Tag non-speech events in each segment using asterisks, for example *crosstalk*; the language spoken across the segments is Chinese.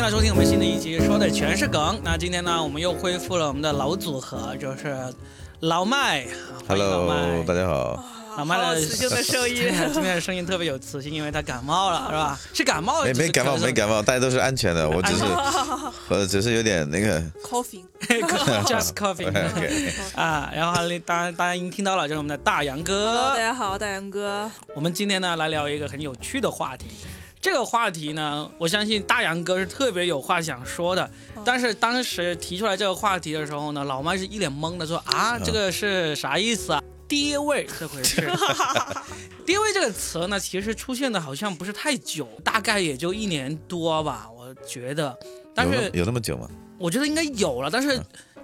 迎来收听我们新的一集，说的全是梗。那今天呢，我们又恢复了我们的老组合，就是老麦。Hello，麦大家好。老麦的磁性的声音今天的声音特别有磁性，因为他感冒了，是吧？是感冒，没没感冒，没感冒，大家都是安全的。我只是安，呃，只是有点那个。coughing，*laughs* 冒，just coughing *laughs* 啊。然后当然大家已经听到了，就是我们的大杨哥大。家好，大杨哥，我们今天呢来聊一个很有趣的话题。这个话题呢，我相信大杨哥是特别有话想说的。但是当时提出来这个话题的时候呢，老麦是一脸懵的说啊，这个是啥意思啊？爹味这回事。*laughs* 爹味这个词呢，其实出现的好像不是太久，大概也就一年多吧，我觉得。但是有那有那么久吗？我觉得应该有了，但是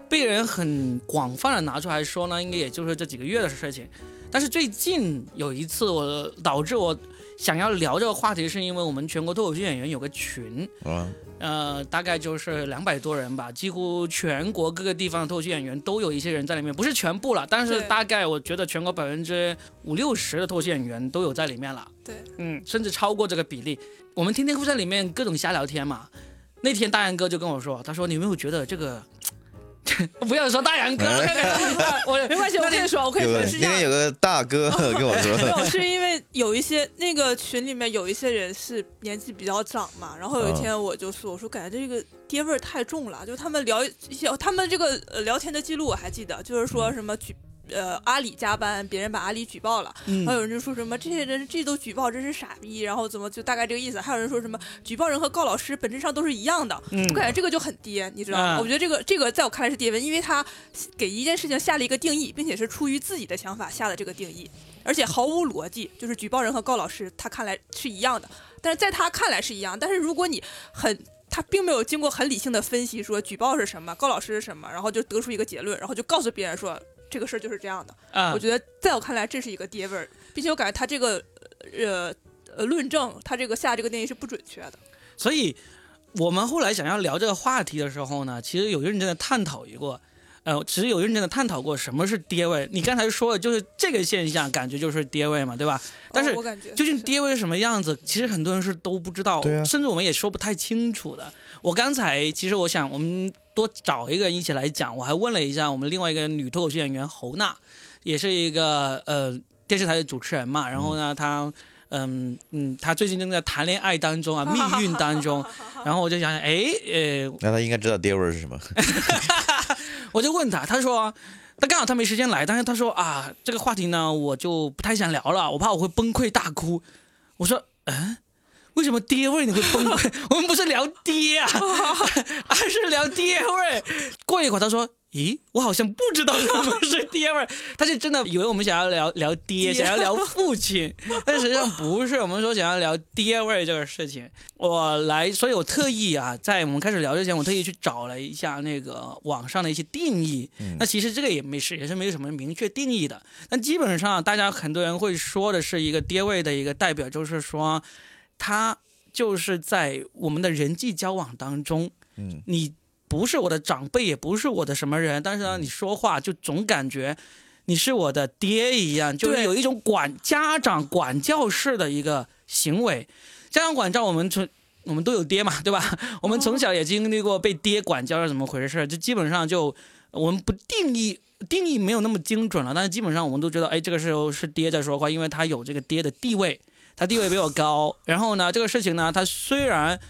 被人很广泛的拿出来说呢，应该也就是这几个月的事情。但是最近有一次我导致我想要聊这个话题，是因为我们全国脱口秀演员有个群，啊，呃，大概就是两百多人吧，几乎全国各个地方的脱口秀演员都有一些人在里面，不是全部了，但是大概我觉得全国百分之五六十的脱口秀演员都有在里面了。对，嗯，甚至超过这个比例。我们天天会在里面各种瞎聊天嘛。那天大杨哥就跟我说，他说你有没有觉得这个？*laughs* 不要说大杨哥，*laughs* 我没关系，我跟你说，我可以说有个是这样。今天有个大哥 *laughs* 跟我没说，有，是因为有一些那个群里面有一些人是年纪比较长嘛，然后有一天我就说，我说感觉这个爹味儿太重了，就他们聊一些，他们这个呃聊天的记录我还记得，就是说什么举呃阿里加班，别人把阿里举报了，嗯还有人就说什么这些人这都举报，真是傻逼，然后怎么就大概这个意思，还有人说什么举报人和告老师本质上都是一样的，嗯我感觉这个就很爹，你知道吗？啊我觉得这个这个在我看来是爹文，因为他给一件事情下了一个定义，并且是出于自己的想法下的这个定义，而且毫无逻辑。就是举报人和告老师，他看来是一样的，但是在他看来是一样。但是如果你很他并没有经过很理性的分析，说举报是什么，告老师是什么，然后就得出一个结论，然后就告诉别人说这个事儿就是这样的。啊我，觉得在我看来，这是一个爹味儿，并且我感觉他这个呃呃论证，他这个下这个定义是不准确的。所以我们后来想要聊这个话题的时候呢，其实有认真的探讨过，呃，其实有认真的探讨过什么是爹味。你刚才说的就是这个现象，感觉就是爹味嘛，对吧？但是哦我感觉究竟是爹味是什么样子，其实很多人是都不知道，啊甚至我们也说不太清楚的。我刚才其实我想，我们多找一个人一起来讲，我还问了一下我们另外一个女脱口秀演员侯娜，也是一个呃电视台的主持人嘛，然后呢，她。嗯嗯，她最近正在谈恋爱当中啊，命运当中，*laughs* 然后我就想想，哎，呃，那她应该知道爹味儿是什么。*laughs* 我就问她，她说，他刚好他没时间来，但是他说啊，这个话题呢，我就不太想聊了，我怕我会崩溃大哭。我说，嗯，为什么爹味你会崩溃？*laughs* 我们不是聊爹啊，*laughs* 而是聊爹味。过一会儿他说。咦，我好像不知道什么是爹味儿，他就真的以为我们想要聊聊爹，爹想要聊父亲，*laughs* 但实际上不是，我们说想要聊爹味儿这个事情。我来，所以我特意啊，在我们开始聊之前，我特意去找了一下那个网上的一些定义。嗯那其实这个也没是，也是没有什么明确定义的。但基本上，大家很多人会说的是一个爹味的一个代表，就是说，他就是在我们的人际交往当中，嗯，你不是我的长辈，也不是我的什么人，但是呢，你说话就总感觉你是我的爹一样，就是有一种管家长管教式的一个行为。家长管教，我们从我们都有爹嘛，*laughs* 对吧？我们从小也经历过被爹管教是怎么回事，就基本上就我们不定义。定义没有那么精准了，但是基本上我们都知道，哎，这个时候是爹在说话，因为他有这个爹的地位，他地位比我高。然后呢，这个事情呢，他虽然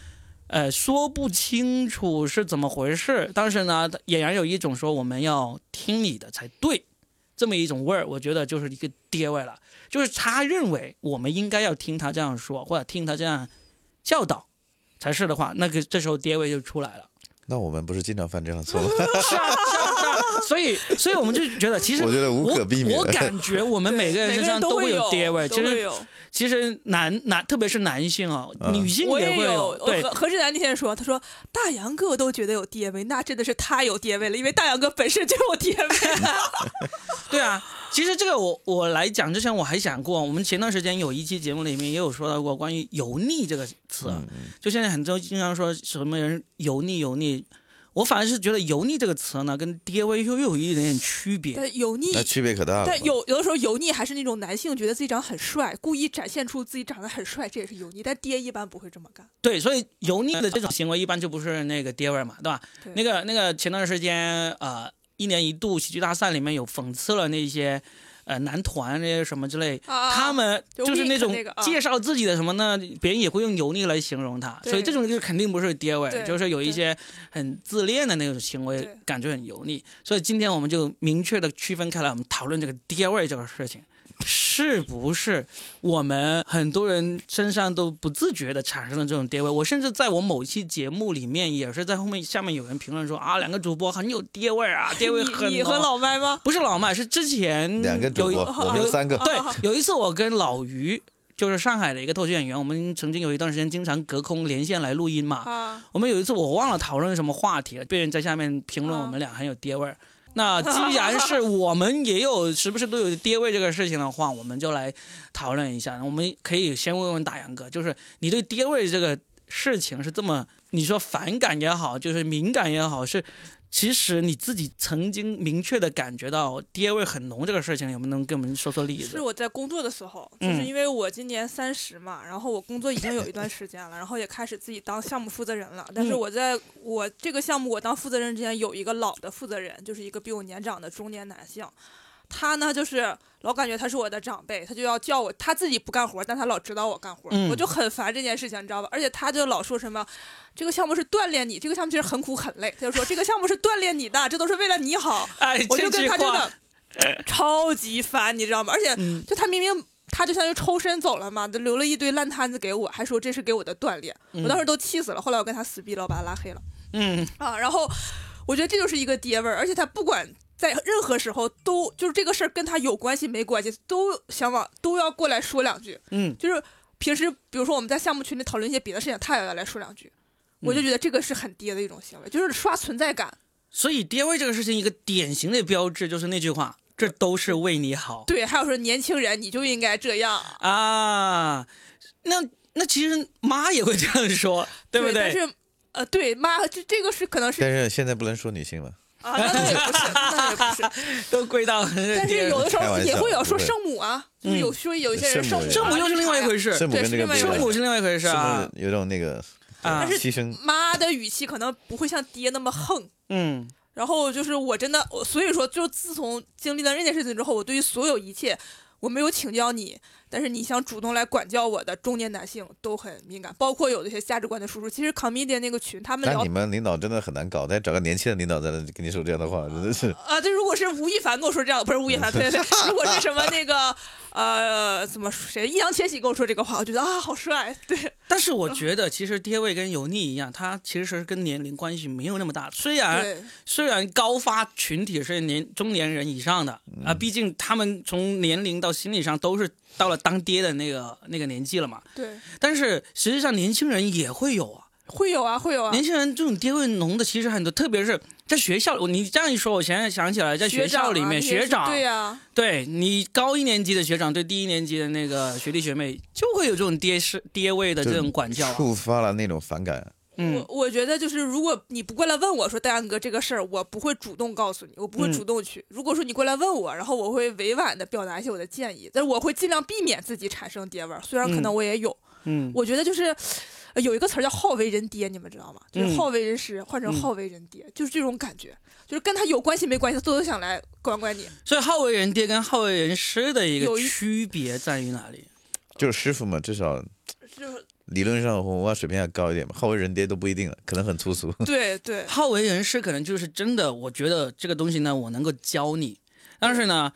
呃说不清楚是怎么回事，但是呢，俨然有一种说我们要听你的才对，这么一种味儿，我觉得就是一个爹味了。就是他认为我们应该要听他这样说，或者听他这样教导才是的话，那个这时候爹味就出来了。那我们不是经常犯这样的错吗？是啊，是啊，是啊。所以，所以我们就觉得，其实我觉得无可避免我。我感觉我们每个人每个身上都会有爹味，其实都有。其实男男，特别是男性啊，嗯女性也会有，对何何志南那天说，他说大杨哥都觉得有爹味，那真的是他有爹味了，因为大杨哥本身就有爹味。*laughs* 对啊，其实这个我我来讲之前我还想过，我们前段时间有一期节目里面也有说到过关于油腻这个词，嗯就现在很多经常说什么人油腻油腻，我反而是觉得“油腻”这个词呢，跟爹味又又有一点点区别。但油腻那区别可大了。但有有的时候油腻还是那种男性觉得自己长得很帅，故意展现出自己长得很帅，这也是油腻。但爹一般不会这么干。对，所以油腻的这种行为一般就不是那个爹味儿嘛，对吧？对那个那个前段时间呃，一年一度喜剧大赛里面有讽刺了那些呃男团那些什么之类，啊他们就就是那种介绍自己的什么呢？别人也会用油腻来形容他，所以这种就肯定不是爹味就是有一些很自恋的那种行为，感觉很油腻。所以今天我们就明确的区分开来，我们讨论这个爹味这个事情。*laughs* 是不是我们很多人身上都不自觉的产生了这种爹味？我甚至在我某期节目里面，也是在后面下面有人评论说啊，两个主播很有爹味儿啊，爹味很你你和老麦吗？不是老麦，是之前两个主有一播，我们三个。对啊，有一次我跟老于，就是上海的一个脱口秀演员，我们曾经有一段时间经常隔空连线来录音嘛。啊，我们有一次我忘了讨论什么话题了，被人在下面评论我们俩很有爹味儿。那既然是我们也有时不时都有跌位这个事情的话，我们就来讨论一下。我们可以先问问大杨哥，就是你对跌位这个事情是这么，你说反感也好，就是敏感也好，是其实你自己曾经明确的感觉到爹味很浓这个事情，有没有能给我们说说例子是？我在工作的时候，就嗯是因为我今年三十嘛，然后我工作已经有一段时间了，然后也开始自己当项目负责人了。但是嗯我在我这个项目我当负责人之前，有一个老的负责人，就是一个比我年长的中年男性。他呢，就是老感觉他是我的长辈，他就要叫我，他自己不干活，但他老指导我干活，嗯我就很烦这件事情，你知道吧？而且他就老说什么，这个项目是锻炼你，这个项目其实很苦很累，他就说这个项目是锻炼你的，这都是为了你好。*laughs* 哎，我就跟他真话的，超级烦，你知道吗？而且嗯就他明明他就相当于抽身走了嘛，留了一堆烂摊子给我，还说这是给我的锻炼，我当时都气死了。后来我跟他撕逼了，我把他拉黑了嗯啊。然后我觉得这就是一个爹味儿，而且他不管。在任何时候都就是这个事儿跟他有关系没关系，都想往都要过来说两句。嗯，就是平时比如说我们在项目群里讨论一些别的事情，他也要来说两句，我就觉得这个是很爹的一种行为，就是刷存在感。所以爹味这个事情一个典型的标志就是那句话，这都是为你好对，还有说年轻人你就应该这样，啊。那那其实妈也会这样说，对不对？但是，呃，对，妈，这这个是可能是但是现在不能说女性了，啊，那倒也不是，那也不是。*laughs* 都归到但是有的时候也会有说圣母啊，就是有说有一些人圣母又是另外一回事，圣母跟这个对是另外一回圣母是另外一回事圣啊。有种那个啊但是牺牲，妈的语气可能不会像爹那么横。嗯然后就是我真的，所以说，就自从经历了那件事情之后，我对于所有一切，我没有请教你，但是你想主动来管教我的中年男性都很敏感，包括有的一些价值观的输出。其实 comedian 那个群，他们你们领导真的很难搞，再找个年轻的领导在那跟你说这样的话，真的是啊，这如果是吴亦凡跟我说这样，不是吴亦凡，对对对，如果 *laughs* 是什么那个呃，怎么谁易烊千玺跟我说这个话，我觉得啊，好帅，对，但是我觉得其实爹味跟油腻一样，它其实是跟年龄关系没有那么大。虽然，虽然高发群体是年中年人以上的啊，毕竟他们从年龄到心理上都是到了当爹的那个那个年纪了嘛。对，但是实际上年轻人也会有啊，会有啊，会有啊，年轻人这种爹味浓的其实很多，特别是在学校。你这样一说，我现在想起来，在学校里面，学学长对呀、对你高一年级的学长对低一年级的那个学弟学妹就会有这种爹是爹味的这种管教、啊。触发了那种反感。嗯我我觉得就是，如果你不过来问我说戴安哥这个事儿，我不会主动告诉你，我不会嗯主动去。如果说你过来问我，然后我会委婉的表达一些我的建议，但是我会尽量避免自己产生爹味儿，虽然可能我也有。嗯我觉得就是。呃有一个词儿叫好为人爹，你们知道吗？就是嗯好为人师换成嗯好为人爹，就是这种感觉，就是跟他有关系没关系，他都想来管管你。所以好为人爹跟好为人师的一个区别在于哪里？就是师傅嘛，至少就是理论上文化水平要高一点嘛，好为人爹都不一定了，可能很粗俗。对对，*laughs* 好为人师可能就是真的，我觉得这个东西呢，我能够教你，但是呢，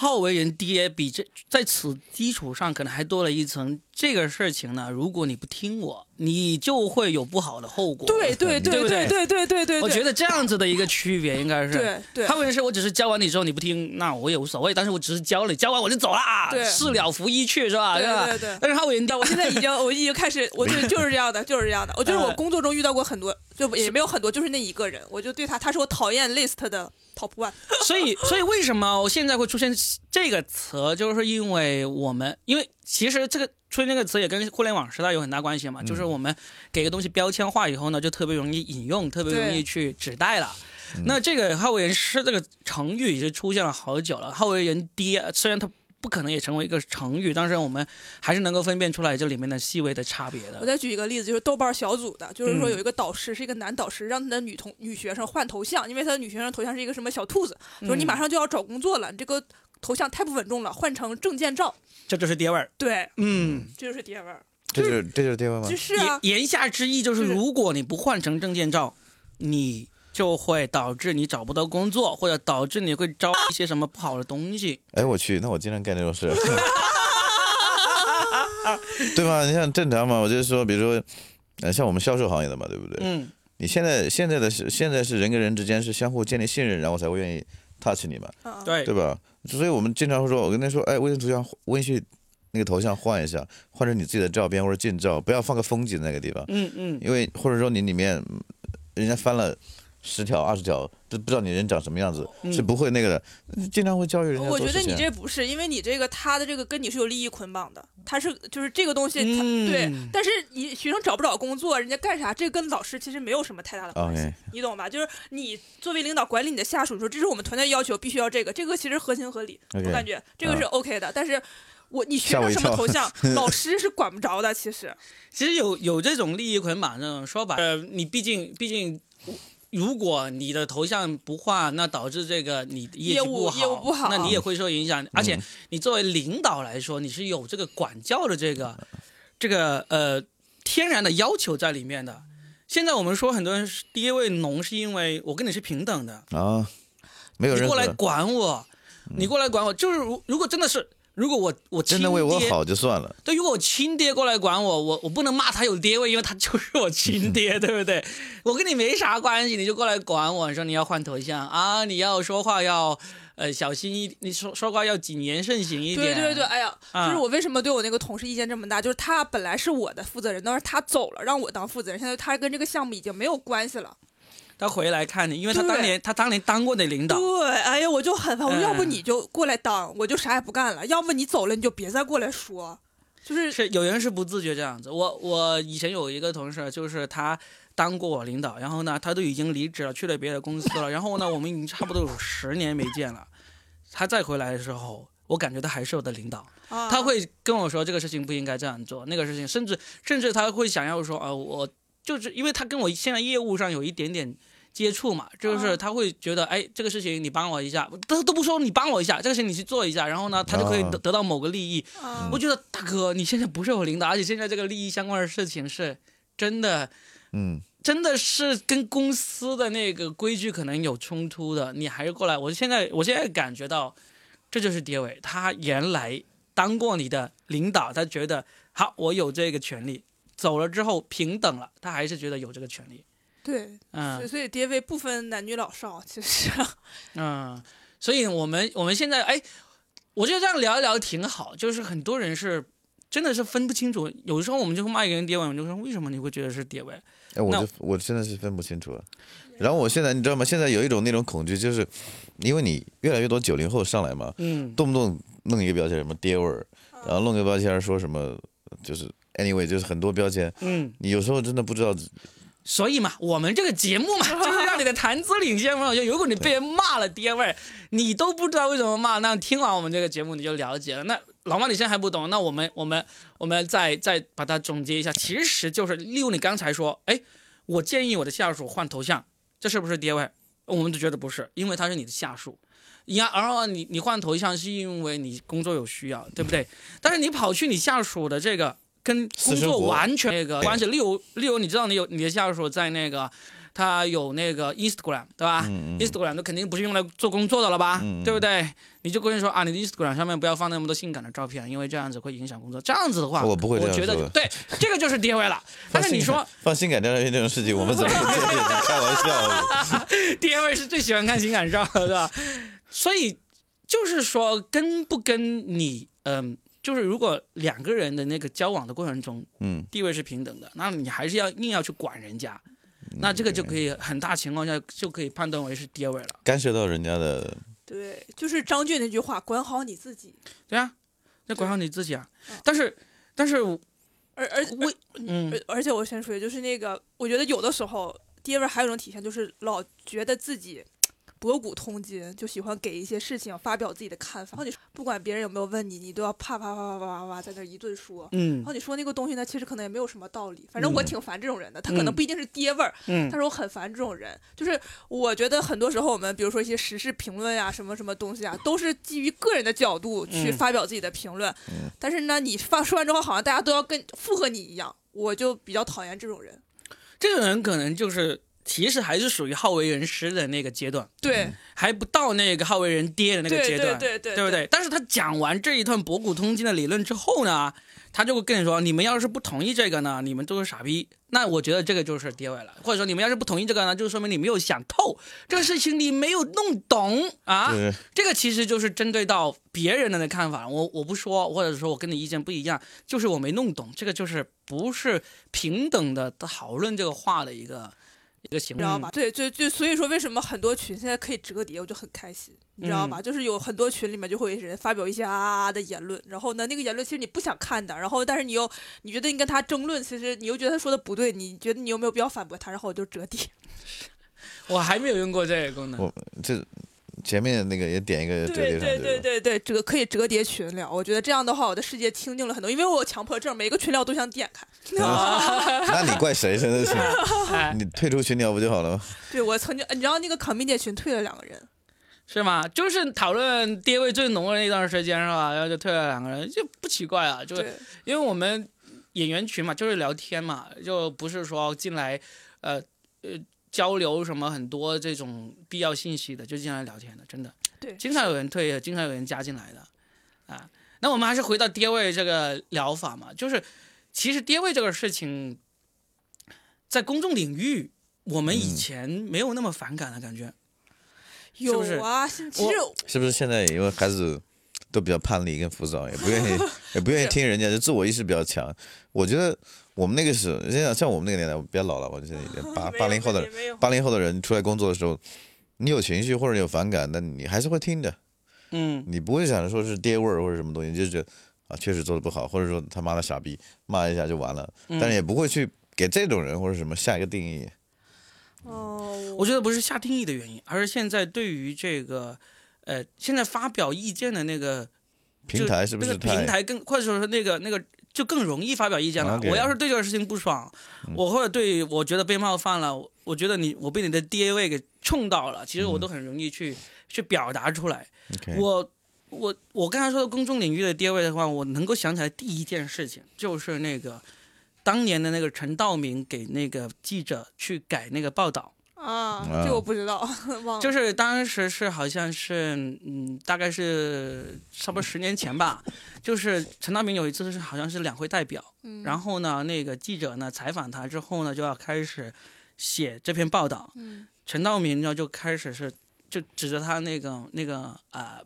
好为人爹比这在此基础上可能还多了一层，这个事情呢，如果你不听我，你就会有不好的后果。对对对对对对对对我觉得这样子的一个区别应该是。对对好为人师，我只是教完你之后你不听，那我也无所谓，但是我只是教了你，教完我就走了，对事了拂衣去是吧？对吧？对对但是好为人爹，我现在已经，*laughs* 我已经开始，我就就是这样的，就是这样的。我就是我呃工作中遇到过很多，就也没有很多，就是那一个人，我就对他，他是我讨厌 list 的 top one。*laughs* 所以，所以为什么我现在会出现这个词，就是因为我们，因为其实这个出现这个词也跟互联网时代有很大关系嘛，就是我们给个东西标签化以后呢，就特别容易引用，特别容易去指代了。那这个好为人师这个成语已经出现了好久了，好为人爹虽然它不可能也成为一个成语，但是我们还是能够分辨出来这里面的细微的差别的。我再举一个例子，就是豆瓣小组的，就是说嗯有一个导师是一个男导师，让他的女同女学生换头像，因为他的女学生头像是一个什么小兔子，说你马上就要找工作了，你这个头像太不稳重了，换成证件照。这就是爹味儿。对，嗯，这就是爹味儿。这就是这就是爹味儿吗就？是啊言，下之意，就是如果你不换成证件照，你就会导致你找不到工作，或者导致你会招一些什么不好的东西。哎，我去，那我经常干这种事，*laughs* 对吧？你像正常嘛，我就是说，比如说，呃，像我们销售行业的嘛，对不对？嗯，你现在现在的是现在是人跟人之间是相互建立信任，然后才会愿意 touch 你嘛，嗯，对对吧？所以我们经常会说，我跟他说，哎，微信头像微信那个头像换一下，换成你自己的照片或者近照，不要放个风景那个地方，嗯嗯，因为或者说你里面嗯人家翻了十条二十条，都不知道你人长什么样子，嗯是不会那个的，经常会教育人家我觉得你。这不是，因为你这个他的这个跟你是有利益捆绑的，他是就是这个东西对，但是你学生找不找工作，人家干啥，这跟老师其实没有什么太大的关系你懂吧？就是你作为领导管理你的下属，说这是我们团队要求，必须要这个，这个其实合情合理我感觉这个是 OK 的，但是。我你学生什么头像，*laughs* 老师是管不着的。其实，其实有有这种利益捆绑这种说法，呃，你毕竟毕竟。如果你的头像不画，那导致这个你的业务不好，业务不好那你也会受影响。而且你作为领导来说，你是有这个管教的这个这个呃天然的要求在里面的。现在我们说很多人是爹味浓，是因为我跟你是平等的，啊，没有人你过来管我，你过来管我，就是如如果真的是，如果我我亲真的为我爹好就算了。对，如果我亲爹过来管我，我我不能骂他有爹味，因为他就是我亲爹，*laughs* 对不对？我跟你没啥关系，你就过来管我，你说你要换头像啊，你要说话要呃小心一，你说说话要谨言慎行一点。对对对，哎呀，啊就是我为什么对我那个同事意见这么大，就是他本来是我的负责人，但是他走了，让我当负责人，现在他跟这个项目已经没有关系了。他回来看你，因为他当年他当年当过那领导。对，哎呀，我就很烦，我要不你就过来当，我就啥也不干了；要不你走了，你就别再过来说。就是是有人是不自觉这样子。我我以前有一个同事，就是他当过我领导，然后呢，他都已经离职了，去了别的公司了。*laughs* 然后呢，我们已经差不多有十年没见了。他再回来的时候，我感觉他还是我的领导。啊，他会跟我说这个事情不应该这样做，那个事情，甚至甚至他会想要说，啊，我就是因为他跟我现在业务上有一点点接触嘛，就是啊他会觉得，哎，这个事情你帮我一下，都都不说你帮我一下，这个事情你去做一下，然后呢，他就可以啊得得到某个利益。啊我觉得大哥，你现在不是我领导，而且现在这个利益相关的事情是真的。嗯，真的是跟公司的那个规矩可能有冲突的，你还是过来。我现在我现在感觉到，这就是爹伟，他原来当过你的领导，他觉得好，我有这个权利。走了之后平等了，他还是觉得有这个权利。对，所以嗯所以爹位不分男女老少，其实 *laughs* 嗯，所以我们我们现在哎，我觉得这样聊一聊挺好。就是很多人是真的是分不清楚，有时候我们就会骂一个人爹位，我们就说为什么你会觉得是爹位？哎，我就我真的是分不清楚了。然后我现在你知道吗？现在有一种那种恐惧，就是因为你越来越多九零后上来嘛，嗯，动不动弄一个标签什么爹味儿，然后弄个标签说什么就是 anyway 就是很多标签，嗯。你有时候真的不知道所以嘛，我们这个节目嘛，*laughs* 就是让你的谈资领先嘛。就如果你被人骂了爹味儿，你都不知道为什么骂，那听完我们这个节目你就了解了。那老妈你现在还不懂，那我们我们我们再再把它总结一下，其实就是利用你刚才说，哎，我建议我的下属换头像，这是不是爹味儿？我们都觉得不是，因为他是你的下属。呀，然后你你换头像是因为你工作有需要，对不对？但是你跑去你下属的这个跟工作完全那个关系，例如例如你知道你有你的下属在那个他有那个 Instagram 对吧、嗯 i n s t a g r a m 都肯定不是用来做工作的了吧，嗯对不对？你就跟人说啊，你的 Instagram 上面不要放那么多性感的照片，因为这样子会影响工作。这样子的话，我不会这样觉得对，这个就是爹味了。*laughs* 但是你说放性感照片这种事情，我们怎么不做？你 *laughs* 开玩笑？*laughs* 爹味是最喜欢看性感照的，所以就是说，跟不跟你，嗯、就是如果两个人的那个交往的过程中，嗯，地位是平等的，那你还是要硬要去管人家，那这个就可以很大情况下就可以判断为是爹味了。干涉到人家的，对，就是张俊那句话，管好你自己。对啊，那管好你自己啊。但是，但是而而我嗯而而且我先说就是那个，我觉得有的时候爹味儿还有一种体现，就是老觉得自己博古通今，就喜欢给一些事情发表自己的看法。然后你不管别人有没有问你，你都要啪啪啪啪啪啪啪在那一顿说。嗯然后你说那个东西呢，其实可能也没有什么道理。反正我嗯挺烦这种人的，他可能嗯不一定是爹味儿，嗯但是我很烦这种人。就是我觉得很多时候我们比如说一些时事评论呀、什么什么东西啊，都是基于个人的角度去嗯发表自己的评论。嗯但是呢，你发说完之后，好像大家都要跟附和你一样，我就比较讨厌这种人。这个人可能就是其实还是属于好为人师的那个阶段，对，还不到那个好为人爹的那个阶段，对对对对不对？但是他讲完这一段博古通今的理论之后呢，他就会跟你说，你们要是不同意这个呢，你们都是傻逼。那我觉得这个就是爹味了，或者说你们要是不同意这个呢，就说明你没有想透这个事情，你没有弄懂啊。这个其实就是针对到别人的看法，我我不说，或者说我跟你意见不一样，就是我没弄懂，这个就是不是平等的讨论这个话的一个一个行为，你知道吧？对就就，所以说为什么很多群现在可以折叠，我就很开心，你知道吧？就是有很多群里面就会有人发表一些啊啊啊的言论，然后呢，那个言论其实你不想看的，然后但是你又你觉得你跟他争论，其实你又觉得他说的不对，你觉得你有没有必要反驳他？然后我就折叠。*laughs* 我还没有用过这个功能。我这前面那个也点一个折对对。对对对，折可以折叠群聊，我觉得这样的话，我的世界清静了很多，因为我有强迫症，每个群聊都想点开。*laughs* 那你怪谁？真的是，*laughs* 哎，你退出群聊不就好了吗？对我曾经，你知道那个 comedy 群退了两个人，是吗？就是讨论爹味最浓的那段时间是吧？然后就退了两个人，就不奇怪啊，就对因为我们演员群嘛，就是聊天嘛，就不是说进来，呃呃交流什么很多这种必要信息的，就进来聊天的，真的。对，经常有人退，也经常有人加进来的，啊。那我们还是回到爹位这个疗法嘛，就是其实爹位这个事情，在公众领域，我们以嗯前没有那么反感的感觉。有啊，其实是不是现在因为孩子都比较叛逆跟浮躁，也不愿意 *laughs* 也不愿意听人家，就自我意识比较强。我觉得我们那个时候，像像我们那个年代，我比较老了，我现在已经八 *laughs* 八零后的八零后的人出来工作的时候，你有情绪或者有反感，那你还是会听的，嗯，你不会想着说是爹味儿或者什么东西，你就觉得啊确实做的不好，或者说他妈的傻逼，骂一下就完了，嗯但是也不会去给这种人或者什么下一个定义。哦，我觉得不是下定义的原因，而是现在对于这个，呃，现在发表意见的那个平台是不是那个平台更，或者说那个那个就更容易发表意见了。我要是对这个事情不爽，嗯我或者对我觉得被冒犯了，我我觉得你我被你的爹味给冲到了，其实嗯我都很容易去、去表达出来。我我我刚才说的公众领域的爹味的话，我能够想起来第一件事情就是那个当年的那个陈道明给那个记者去改那个报道。啊，啊这我不知道，*laughs* 忘了。就是当时是好像是嗯，大概是差不多十年前吧。就是陈道明有一次是好像是两会代表，嗯然后呢，那个记者呢采访他之后呢，就要开始写这篇报道。嗯陈道明呢就开始是就指着他那个那个啊、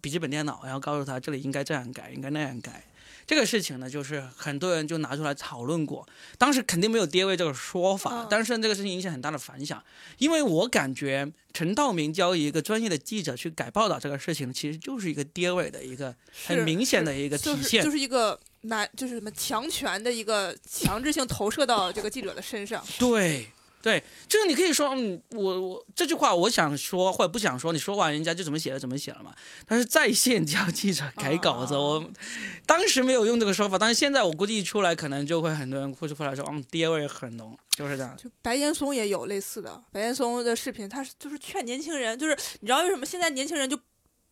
笔记本电脑，然后告诉他这里应该这样改，应该那样改。这个事情呢，就是很多人就拿出来讨论过，当时肯定没有爹位这个说法，嗯但是这个事情引起很大的反响，因为我感觉陈道明教一个专业的记者去改报道这个事情，其实就是一个爹位的一个很明显的一个体现。就是就是一个男，就是什么强权的一个强制性投射到这个记者的身上。对对，就是你可以说，嗯，我我这句话我想说或者不想说，你说完人家就怎么写了怎么写了嘛。但是在线教记者改稿子，啊我当时没有用这个说法，但是现在我估计一出来，可能就会很多人会出来说，嗯，爹味很浓，就是这样。就白岩松也有类似的，白岩松的视频，他是就是劝年轻人，就是你知道为什么现在年轻人就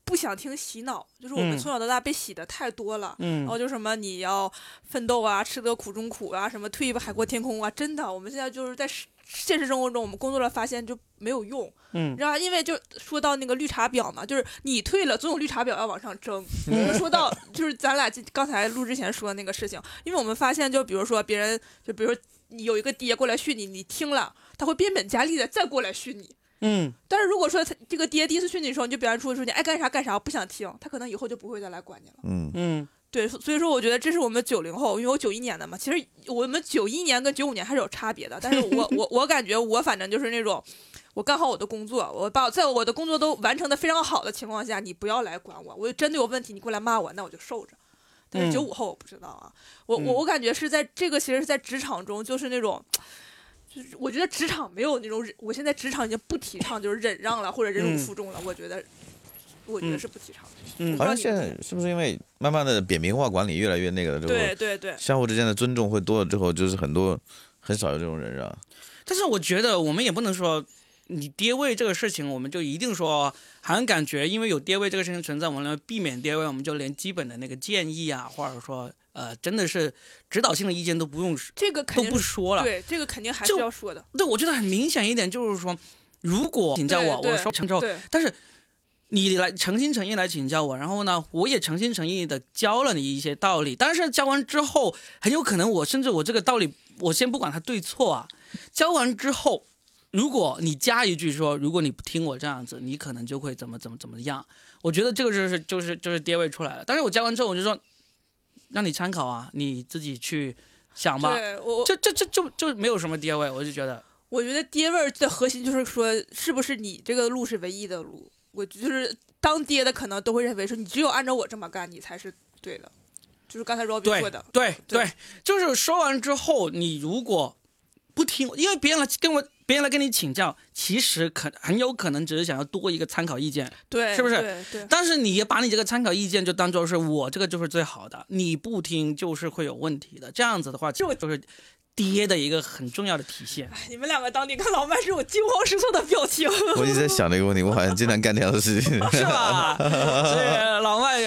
不想听洗脑，就是我们嗯从小到大被洗的太多了。然嗯后就什么你要奋斗啊，吃得苦中苦啊，什么退一步海阔天空啊，真的，我们现在就是在实现实生活中，我们工作了发现就没有用，嗯你知道吧？因为就说到那个绿茶婊嘛，就是你退了，总有绿茶婊要往上争。*laughs* 我们说到就是咱俩刚才录之前说的那个事情，因为我们发现，就比如说别人，就比如说你有一个爹过来训你，你听了，他会变本加厉的再过来训你。嗯但是如果说他这个爹第一次训你的时候，你就表现出说你爱干啥干啥，不想听，他可能以后就不会再来管你了。嗯，嗯对，所以说我觉得这是我们九零后，因为我九一年的嘛，其实我们九一年跟九五年还是有差别的。但是我 *laughs* 我我感觉我反正就是那种，我干好我的工作，我把在我的工作都完成的非常好的情况下，你不要来管我，我真的有问题你过来骂我，那我就受着。嗯但是九五后我不知道啊。我嗯我我感觉是在这个，其实是在职场中，就是那种。就是我觉得职场没有那种忍，我现在职场已经不提倡就是忍让了或者忍辱嗯负重了。我觉得，我觉得嗯是不提倡的。嗯好像现在是不是因为慢慢的扁平化管理越来越那个了之后，对对对，相互之间的尊重会多了之后，就是很多很少有这种人让。但是我觉得我们也不能说你跌位这个事情，我们就一定说好像感觉因为有跌位这个事情存在，我们来避免跌位，我们就连基本的那个建议啊，或者说呃真的是指导性的意见都不用这个肯定是不说了。对，这个肯定还是要说的。对，我觉得很明显一点就是说，如果请教我，我说成之后，对，但是你来诚心诚意来请教我，然后呢，我也诚心诚意的教了你一些道理，但是教完之后，很有可能我甚至我这个道理，我先不管它对错啊，教完之后，如果你加一句说，如果你不听我这样子，你可能就会怎么怎么怎么样，我觉得这个就是就是就是跌位出来了。但是我教完之后，我就说，让你参考啊，你自己去想吧。对我这这这就就没有什么跌位，我就觉得，我觉得爹味儿的核心就是说，是不是你这个路是唯一的路？我就是当爹的，可能都会认为说，你只有按照我这么干，你才是对的。就是刚才 Robin 说的，对对对，就是说完之后，你如果不听，因为别人来跟我，别人来跟你请教，其实可很有可能只是想要多一个参考意见，对，是不是对对，但是你也把你这个参考意见就当做是我这个就是最好的，你不听就是会有问题的。这样子的话，就就是爹的一个很重要的体现。哎 *laughs* 你们两个当你看老麦这种惊慌失措的表情，*laughs* 我一直在想这个问题，我好像经常干这样的事情。*laughs* 是吧？所以老麦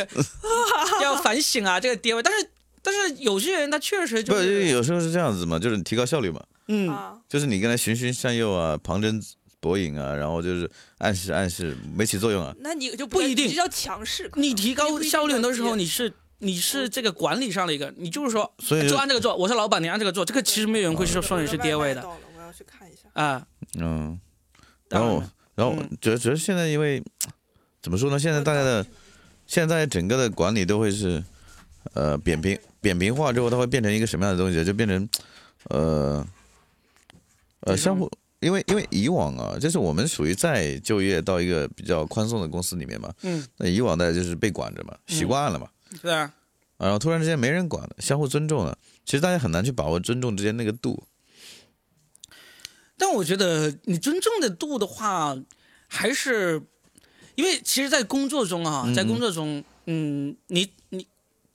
要反省啊，这个爹味。但是但是有些人他确实就不，是有时候是这样子嘛，就是提高效率嘛，嗯啊，就是你跟他循循善诱啊，旁征博引啊，然后就是暗示暗示，没起作用啊。那你就不一定你就叫强势。你提高效率很多时候你你是。你是这个管理上的一个，你就是说，所以就就按这个做，我是老板，你按这个做，这个其实没有人会说说你是爹味的到了，我要去看一下。啊。嗯，然后然后嗯主要主要现在因为怎么说呢？现在大家的现在整个的管理都会是呃扁平扁平化之后，它会变成一个什么样的东西？就变成呃呃相互。因为因为以往啊，就是我们属于在就业到一个比较宽松的公司里面嘛，嗯，那以往大家就是被管着嘛，习惯了嘛，对啊，然后突然之间没人管了，相互尊重了，其实大家很难去把握尊重之间那个度。但我觉得你尊重的度的话，还是因为其实，在工作中啊，嗯在工作中，嗯，你你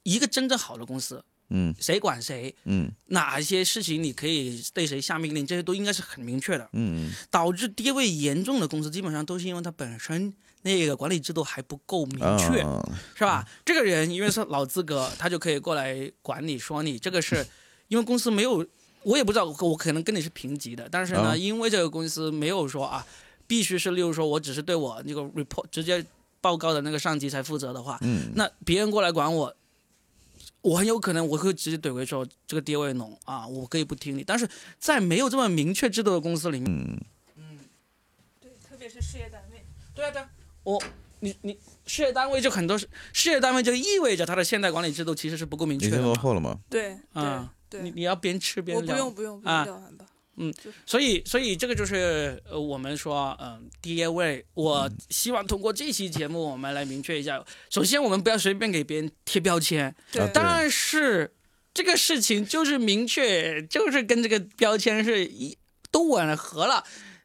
一个真正好的公司，嗯。谁管谁，嗯。哪一些事情你可以对谁下命令，这些都应该是很明确的。嗯。导致跌位严重的公司，基本上都是因为它本身那个管理制度还不够明啊，确，是吧？这个人因为是老资格，他就可以过来管你，说你这个是因为公司没有，我也不知道，我可能跟你是平级的，但是呢，啊因为这个公司没有说啊，必须是，例如说我只是对我那个 report 直接报告的那个上级才负责的话，嗯那别人过来管我。我很有可能我会直接怼回说这个爹味浓啊，我可以不听你，但是在没有这么明确制度的公司里面，嗯对，特别是事业单位。对啊对啊，我你你事业单位就很多事事业单位就意味着它的现代管理制度其实是不够明已经确的嘛。落后了吗。对啊对对，你你要边吃边我不，用不用不啊用聊完吧。所以所以这个就是呃我们说嗯、第一位，我希望通过这期节目我们来明确一下，首先我们不要随便给别人贴标签，对但是这个事情就是明确，就是跟这个标签是一都吻合了。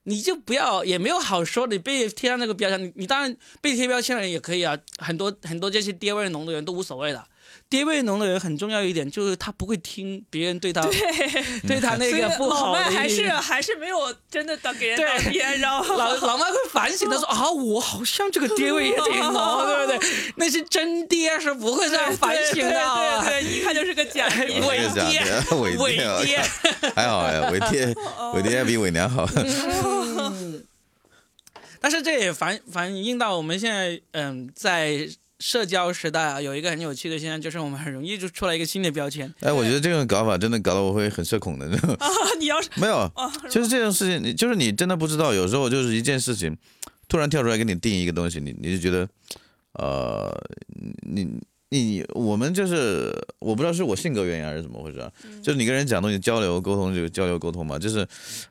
你就不要，也没有好说。你被贴上那个标签，你你当然被贴标签的人也可以啊。很多很多这些爹味浓的人都无所谓的。爹味浓的人很重要一点就是他不会听别人对他对 *laughs* 他那个不好的麦还是还是没有真的当给人对当爹，然后老老麦会反省，他说啊，我好像这个爹味也挺浓，*laughs* 对不对？那些真爹是不会这样反省的啊。对对对，一看就是个假 *laughs* 爹。伪爹伪伪爹还好呀，伪爹伪爹比伪娘好。但是这也反反映到我们现在，嗯，在社交时代啊，有一个很有趣的现象，就是我们很容易就出来一个新的标签。哎，我觉得这种搞法真的搞得我会很社恐的。啊，*laughs* 你要是没有，啊，就是这种事情，你就是你真的不知道，有时候就是一件事情，突然跳出来给你定一个东西，你你就觉得，呃，你你我们就是我不知道是我性格原因还是怎么回事啊，就是你跟人讲东西交流沟通就交流沟通嘛，就是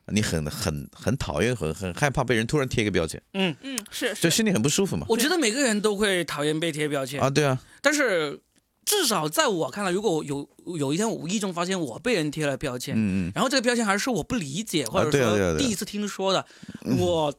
你很很很讨厌很很害怕被人突然贴一个标签，嗯。嗯是就心里很不舒服嘛。我觉得每个人都会讨厌被贴标签，啊，对啊，但是至少在我看来，如果有有一天无意中发现我被人贴了标签，嗯嗯，然后这个标签还是我不理解或者说第一次听说的，我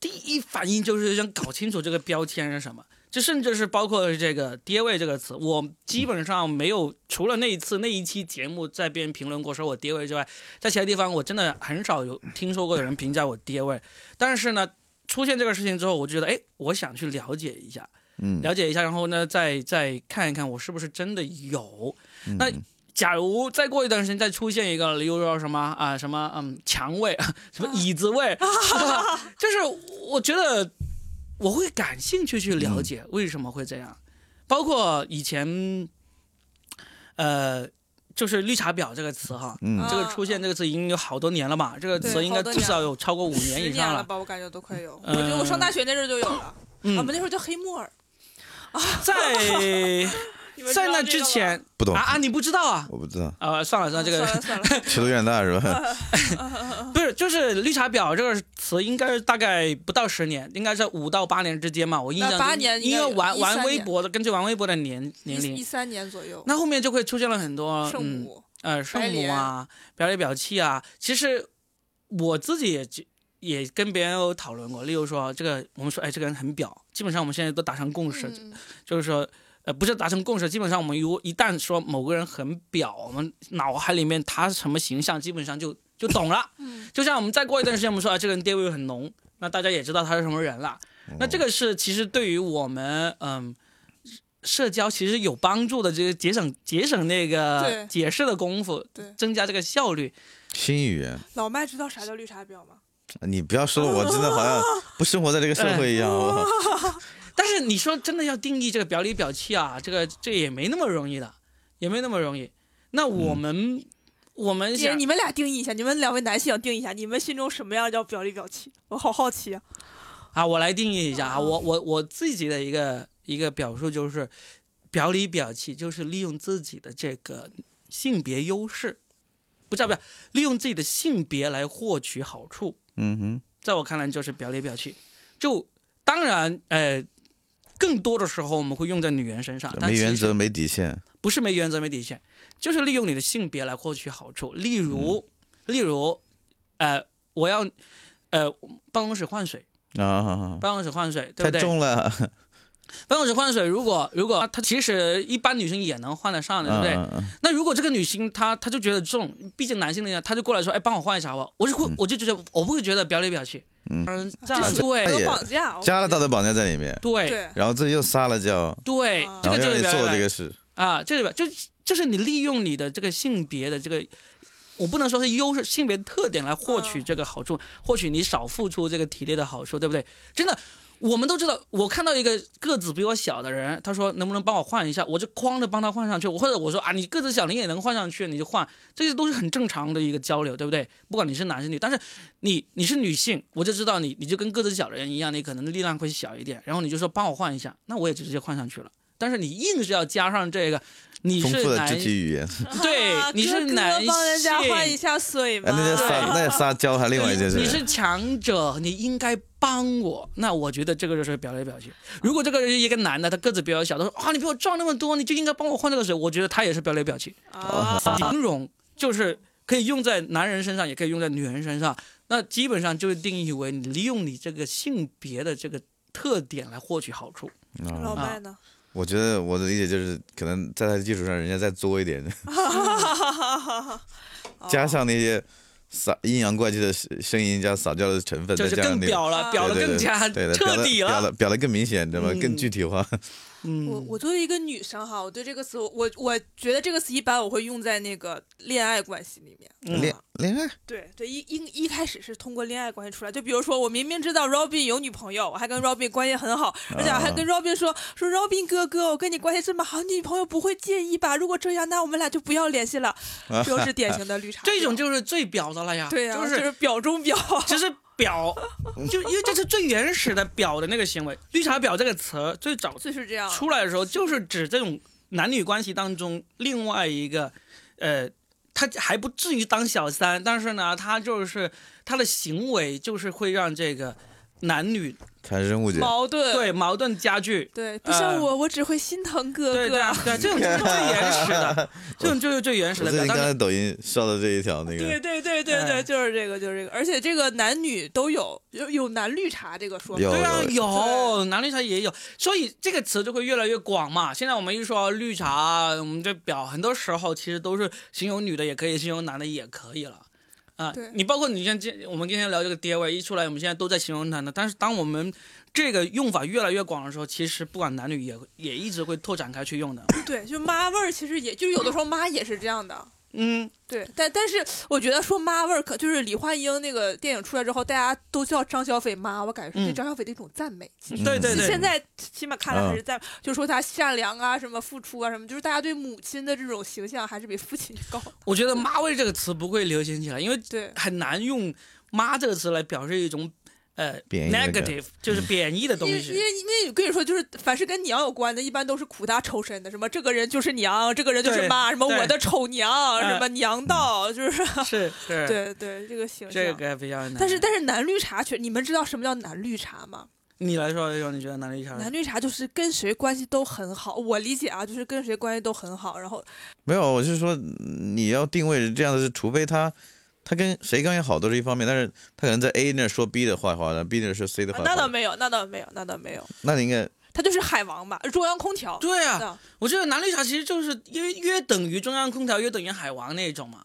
第一反应就是想搞清楚这个标签是什么。这甚至是包括这个“爹位”这个词，我基本上没有除了那一次那一期节目在别人评论过说我爹位之外，在其他地方我真的很少有听说过有人评价我爹位。但是呢，出现这个事情之后，我就觉得，哎，我想去了解一下，嗯了解一下，然后呢，再再看一看我是不是真的有。嗯那假如再过一段时间再出现一个，例如说什么啊什么嗯墙味，*laughs* 什么椅子味，对吧？*laughs* 就是我觉得我会感兴趣去了解为什么会这样，包括以前，呃，就是绿茶婊这个词哈。嗯这个出现这个词已经有好多年了嘛，这个词应该至少有超过五年以上了吧？我感觉都快有。我嗯觉得我上大学那阵儿就有了，嗯我们那时候叫黑木耳。在在那之前不懂啊，啊，你不知道啊？我不知道，啊，算了算了，这个算了算了，*laughs* 尺度有点大是吧？*laughs* 不是，就是绿茶婊这个词，应该是大概不到十年，应该是五到八年之间嘛。我印象因为玩玩微博的，根据玩微博的年年龄一，三年左右。那后面就会出现了很多圣嗯母，呃圣母啊、表里表气啊。其实我自己也也跟别人有讨论过，例如说这个我们说哎这个人很表，基本上我们现在都达成共识，嗯就是说。呃，不是达成共识，基本上我们如果一旦说某个人很表，我们脑海里面他什么形象，基本上就就懂了。嗯就像我们再过一段时间，我们说啊，这个人地位很浓，那大家也知道他是什么人了。那这个是其实对于我们嗯社交其实有帮助的，这个节省节省那个解释的功夫，对增加这个效率。新语言，老麦知道啥叫绿茶婊吗？你不要说我真的好像不生活在这个社会一样？*laughs* 但是你说真的要定义这个表里表气啊，这个这也没那么容易的，也没那么容易。那我们、我们想姐，你们俩定义一下，你们两位男性要定义一下，你们心中什么样叫表里表气？我好好奇啊。啊，我来定义一下啊，我我我自己的一个一个表述就是，表里表气就是利用自己的这个性别优势，不是不是，利用自己的性别来获取好处，嗯哼，在我看来就是表里表气。就当然，呃，更多的时候我们会用在女人身上，没原则没底线，不是没原则没底线，就是利用你的性别来获取好处。例如，例如，呃，我要，呃，办公室换水，啊，办公室换水，对不对？太重了，办公室换水，如果如果她其实一般女生也能换得上的，对不对？那如果这个女性她她就觉得重，毕竟男性的呀，她就过来说，哎，帮我换一下好不好？我就会、我就觉得我不会觉得表里表气，嗯。嗯，这样这是对有绑架，加了道德绑架在里面，对。对，然后自己又撒了娇，对啊，这个就是做这个事，啊，这个就就是你利用你的这个性别的这个，我不能说是优势性别特点来获取嗯。这个好处，获取你少付出这个体力的好处，对不对？真的，我们都知道，我看到一个个子比我小的人，他说能不能帮我换一下，我就哐的帮他换上去，或者我说啊，你个子小你也能换上去，你就换，这些都是很正常的一个交流，对不对？不管你是男是女，但是你你是女性，我就知道你你就跟个子小的人一样，你可能力量会小一点，然后你就说帮我换一下，那我也就直接换上去了。但是你硬是要加上这个，你丰富的是男肢体语言，对啊你是男帮人家性换一下水哎，那撒，那撒娇，还另外一件事，你是强者，你应该帮我。那我觉得这个就是表里表气。如果这个人一个男的，他个子比较小，他说啊，你比我壮那么多，你就应该帮我换这个水，我觉得他也是表里表情。啊，形容就是可以用在男人身上，也可以用在女人身上。那基本上就是定义为你利用你这个性别的这个特点来获取好处。老啊，麦呢？我觉得我的理解就是，可能在他的基础上，人家再作一点，*laughs* 加上那些撒阴阳怪气的声声音加撒娇的成分，就是再加上那个。更表了，啊表的更加对的，表的彻底了。表的表的更明显，知道吗更具体化。嗯，我我作为一个女生哈，我对这个词，我我觉得这个词一般我会用在那个恋爱关系里面。嗯恋恋爱，对对，一一一开始是通过恋爱关系出来，就比如说我明明知道 Robin 有女朋友，我还跟 Robin 关系很好，而且还跟 Robin 说说 Robin 哥哥，我跟你关系这么好，女朋友不会介意吧？如果这样，那我们俩就不要联系了。这就是典型的绿茶。这种就是最表的了呀。对呀、就就是是表中表。就是表，就因为这是最原始的表的那个行为。绿茶婊这个词最早就是这样。出来的时候，就是指这种男女关系当中另外一个，呃，他还不至于当小三，但是呢，他就是他的行为就是会让这个男女产生误解。矛盾，对矛盾加剧。对，不像我，我只会心疼哥对对哥。对，*laughs* 这种就是最原始的，*laughs* 这种就是最原始我最近刚的表达。才抖音刷的这一条那个，对对对对对，哎就是这个，就是这个，而且这个男女都有，有有男绿茶这个说法。对啊，有有男绿茶也有，所以这个词就会越来越广嘛。现在我们一说绿茶，我们这表很多时候其实都是形容女的也可以，形容男的也可以了。啊对，你包括你像今我们今天聊这个 DIY 一出来，我们现在都在形容它呢，但是当我们这个用法越来越广的时候，其实不管男女也也一直会拓展开去用的。对，就妈味儿，其实也就是有的时候妈也是这样的。嗯，对，但但是我觉得说妈味儿，可就是李焕英那个电影出来之后，大家都叫张小斐妈，我感觉是对嗯张小斐的一种赞美。其实对对对，现在起码看来还嗯是在，就说她善良啊，什么付出啊，什么，就是大家对母亲的这种形象还是比父亲高。我觉得“妈味”这个词不会流行起来，因为对，很难用“妈”这个词来表示一种呃 negative，就是贬义的东西。因为因为因为我跟你说，就是凡是跟娘有关的，一般都是苦大仇深的，什么这个人就是娘，这个人就是妈，什么我的丑娘，嗯什么娘道，就是是是，对对这个形象。这个比较难。但是但是男绿茶却，你们知道什么叫男绿茶吗？你来说一说，你觉得男绿茶？男绿茶就是跟谁关系都很好，我理解啊，就是跟谁关系都很好，然后没有，我是说你要定位这样的是，除非他他跟谁关系好都是一方面，但是他可能在 A 那儿说 B 的坏话，那 B 那儿说 C 的坏话，那倒没有，那倒没有，那倒没有，那你应该他就是海王吧，中央空调。对啊，我觉得男绿茶其实就是因为约等于中央空调，约等于海王那种嘛。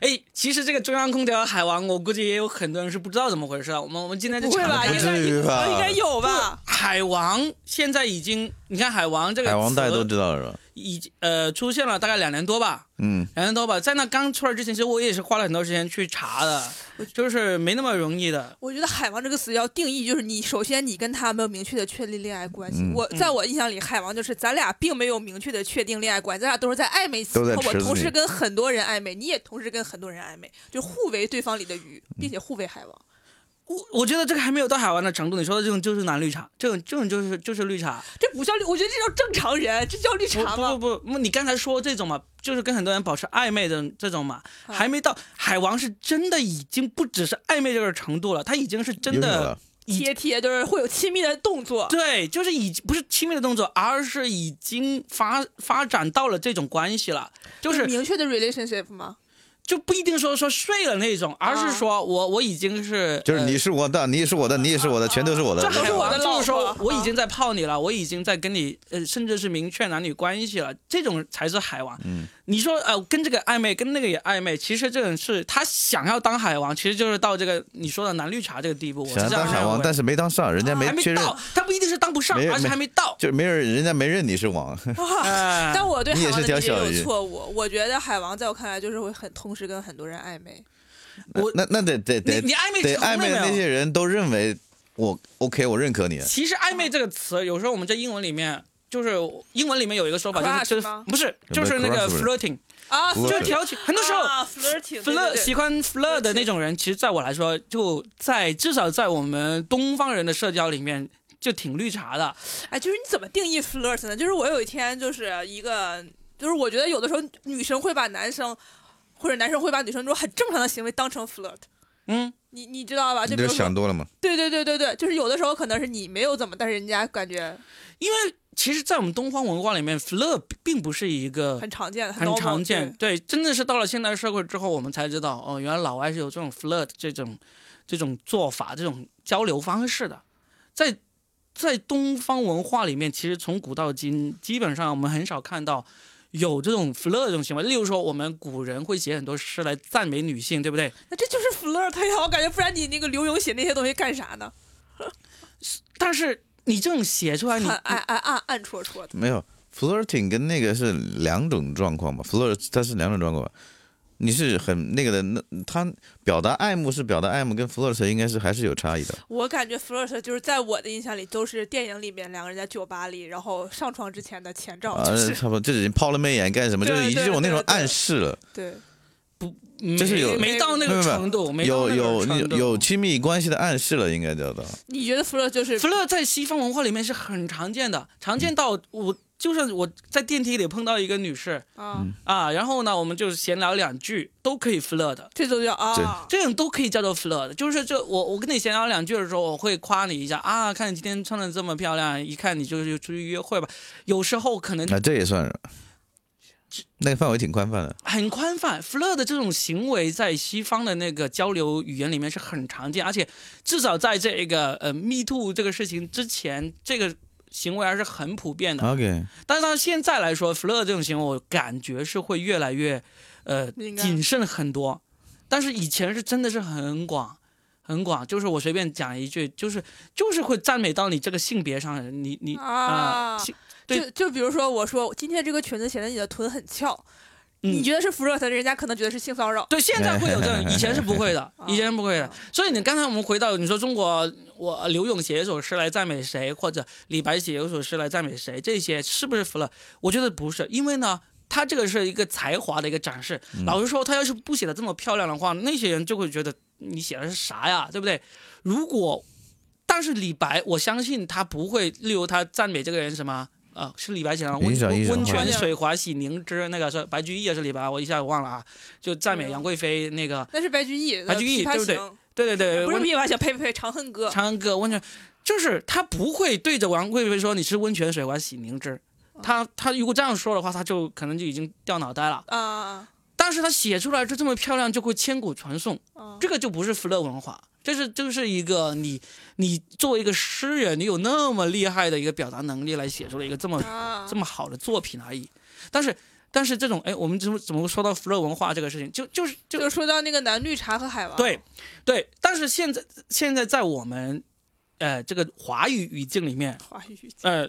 哎，其实这个中央空调海王，我估计也有很多人是不知道怎么回事的。我们我们今天就不会吧？应该不至于吧应该有吧？海王现在已经，你看海王这个海王大家都词知道是吧？已经呃出现了大概两年多吧，嗯，两年多吧。在那刚出来之前，其实我也是花了很多时间去查的，就是没那么容易的。我觉得“海王”这个词要定义，就是你首先你跟他没有明确的确立恋爱关系。嗯我在我印象里，海王就是咱俩并没有明确的确定恋爱关系，咱俩都是在暧昧期。我同时跟很多人暧昧，你也同时跟很多人暧昧，就互为对方里的鱼，并且互为海王。我我觉得这个还没有到海王的程度。你说的这种就是男绿茶，这种这种就是就是绿茶。这不叫绿，我觉得这叫正常人，这叫绿茶吗？不不不，你刚才说这种嘛，就是跟很多人保持暧昧的这种嘛，啊还没到海王是真的已经不只是暧昧这个程度了，他已经是真的贴贴就是会有亲密的动作。对，就是已经不是亲密的动作，而是已经发发展到了这种关系了，就是明确的 relationship 吗？就不一定说说睡了那种，而是说我我已经是就是呃你是我的，你也是我的，你也是我的，全都是我的这。都是我的就是说我已经在泡你了，我已经在跟你呃，甚至是明确男女关系了，这种才是海王。嗯，你说呃，跟这个暧昧，跟那个也暧昧，其实这种是他想要当海王，其实就是到这个你说的男绿茶这个地步。想要当海王，但是没当上，人家还没确认，到，他不一定是当不上，而是还没到。就没人，人家没认你是王。哎但我对你是海王的理解条小鱼有错误，我觉得海王在我看来就是会很同时跟很多人暧昧。我那那得得你得你暧昧得暧昧的那些人都认为我 OK，我认可你。其实暧昧这个词，有时候我们在英文里面，就是英文里面有一个说法，就是不是就是那个 flirting，啊，就是调情。很多时候啊 flirting 对 flirt 对对喜欢 flirt 的那种人，其实在我来说，就在至少在我们东方人的社交里面，就挺绿茶的。哎，就是你怎么定义 flirt 呢？就是我有一天就是一个，就是我觉得有的时候女生会把男生，或者男生会把女生这种很正常的行为当成 flirt。嗯，你你知道吧？就就比如说，想多了嘛？对对对对对，就是有的时候可能是你没有怎么，但是人家感觉因为其实，在我们东方文化里面，flirt 并不是一个很常见，很 normal，常见。对，真的是到了现代社会之后，我们才知道，哦，原来老外是有这种 flirt 这种这种做法、这种交流方式的。在在东方文化里面，其实从古到今，基本上我们很少看到有这种 flirt 这种行为。例如说，我们古人会写很多诗来赞美女性，对不对？那这就是 flirt 呀！*laughs* 我感觉不然你那个刘墉写那些东西干啥呢？*laughs* 但是你这种写出来，你暗暗暗暗暗戳戳的。没有 flirting 跟那个是两种状况吧？flirt 它是两种状况吧？你是很那个的，那他表达爱慕是表达爱慕，跟 flirt 应该是还是有差异的。我感觉 flirt 就是在我的印象里都是电影里面两个人在酒吧里，然后上床之前的前兆，啊，就是差不多，这已经抛了媚眼干什么？对就是已经对有那种暗示了。对。没这是有没到那个程度，没到那个有有有亲密关系的暗示了，应该叫做。你觉得 flirt 就是 flirt 在西方文化里面是很常见的，常见到我就算我在电梯里碰到一个女士啊，啊，然后呢，我们就闲聊两句，都可以 flirt 的。这种叫啊，这种都可以叫做 flirt，就是这我我跟你闲聊两句的时候，我会夸你一下啊，看你今天穿的这么漂亮，一看你就是出去约会吧。有时候可能那这也算是，那个范围挺宽泛的。很宽泛，flirt 的这种行为在西方的那个交流语言里面是很常见，而且至少在这个呃 me too 这个事情之前，这个行为还是很普遍的。OK，但是到现在来说，flirt 这种行为，我感觉是会越来越呃谨慎很多。但是以前是真的是很广。很广，就是我随便讲一句，就是就是会赞美到你这个性别上，你你啊就就比如说我说今天这个裙子显得你的臀很翘，嗯你觉得是 flirt，人家可能觉得是性骚扰。对，现在会有这种，以前是不会的 *laughs* 啊，以前是不会的。所以你刚才我们回到你说中国，我刘勇写一首诗来赞美谁，或者李白写一首诗来赞美谁，这些是不是 flirt？我觉得不是，因为呢。他这个是一个才华的一个展示。老实说，他要是不写的这么漂亮的话，那些人就会觉得你写的是啥呀，对不对？如果，但是李白，我相信他不会，例如他赞美这个人什么，呃，是李白写的吗？温温泉水滑洗凝脂，那个是白居易也是李白，我一下忘了啊，就赞美杨贵妃那个，那是白居易，白居易对不对对对对，不是琵琶行，呸呸呸，长恨歌。长恨歌温泉，就是他不会对着王贵妃说你是温泉水滑洗凝脂，他他如果这样说的话，他就可能就已经掉脑袋了。啊但是他写出来就这么漂亮，就会千古传颂，啊这个就不是 flirt 文化，这是就是一个你你作为一个诗人，你有那么厉害的一个表达能力来写出了一个这么啊！这么好的作品而已。但是但是这种哎，我们怎么怎么说到 flirt 文化这个事情，就就是就就说到那个男绿茶和海王，对，对，但是现在现在在我们呃这个华语语境里面，华语呃，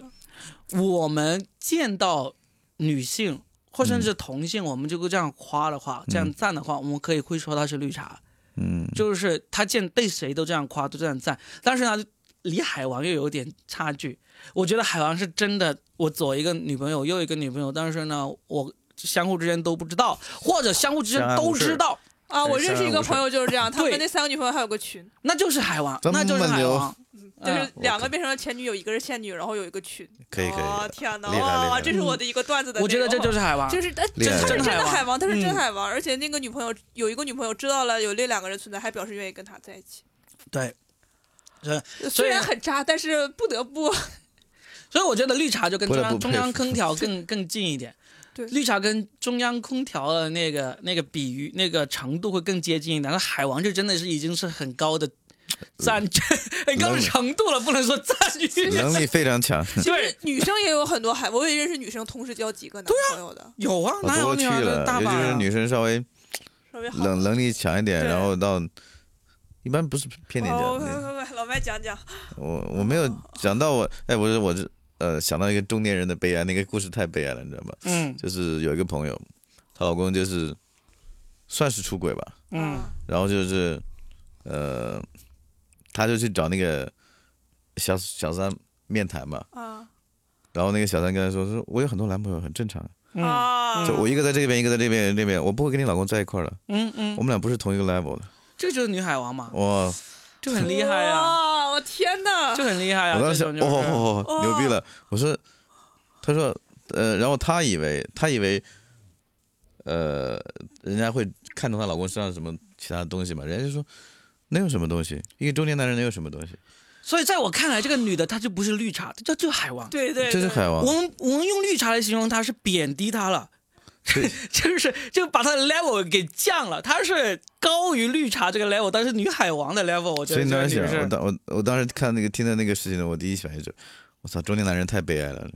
我们见到女性或甚嗯。至同性，我们就会这样夸的话，这样赞的话，我们可以会说她是绿茶，嗯，就是他见对谁都这样夸，都这样赞。但是呢，离海王又有点差距。我觉得海王是真的，我左一个女朋友，右一个女朋友，但是呢，我相互之间都不知道，或者相互之间都知道，啊，我认识一个朋友就是这样，他们那三个女朋友还有个群，那就是海王，那就是海王。就是嗯两个变成了前女友，一个是现女友，然后有一个群。可以可以哦，天哪，哇，这是我的一个段子的。我觉得这就是海王。就是他是真的海王，他是真嗯海王，而且那个女朋友有一个女朋友知道了有那两个人存在，还表示愿意跟他在一起。对，所虽然很渣，但是不得不所以我觉得绿茶就跟中央中央空调 *laughs* 更更近一点。对绿茶跟中央空调的那个那个比喻那个程度会更接近一点，那海王就真的是已经是很高的占 *laughs* 很高的程度了，不能说占据。能力非常强，*laughs* 对，女生也有很多海，我也认识女生同时交几个男朋友的，有啊，哪好多了，大把呀？尤其是女生稍微稍微。能能力强一点，然后到一般不是偏点哦，讲快快快，老麦讲讲。我我没有讲到我，哎，我是我是呃想到一个中年人的悲哀，那个故事太悲哀了，你知道吗？嗯。就是有一个朋友，她老公就是算是出轨吧，嗯。然后就是呃，她就去找那个小小三面谈嘛，啊。然后那个小三跟她说说，我有很多男朋友，很正常，嗯。啊！就我一个在这边，一个在这边，那边我不会跟你老公在一块儿的，嗯嗯。我，们俩不是同一个 level 的，这就是女海王嘛，哇，就很厉害啊，我天哪！就很厉害啊。我当时这种就是哦哦哦，牛逼了！我说，他说，呃，然后他以为他以为，呃，人家会看中她老公身上什么其他东西嘛？人家就说，能有什么东西？一个中年男人能有什么东西？所以在我看来，这个女的她就不是绿茶，这就海王。对对，对这是海王我。们我们用绿茶来形容她是贬低她了，对 *laughs* 就是就把他的 level 给降了。他是高于绿茶这个 level，但是女海王的 level，我觉得所以当时想，我当我我当时看那个听到那个事情呢，我第一反应就是，我操，中年男人太悲哀了。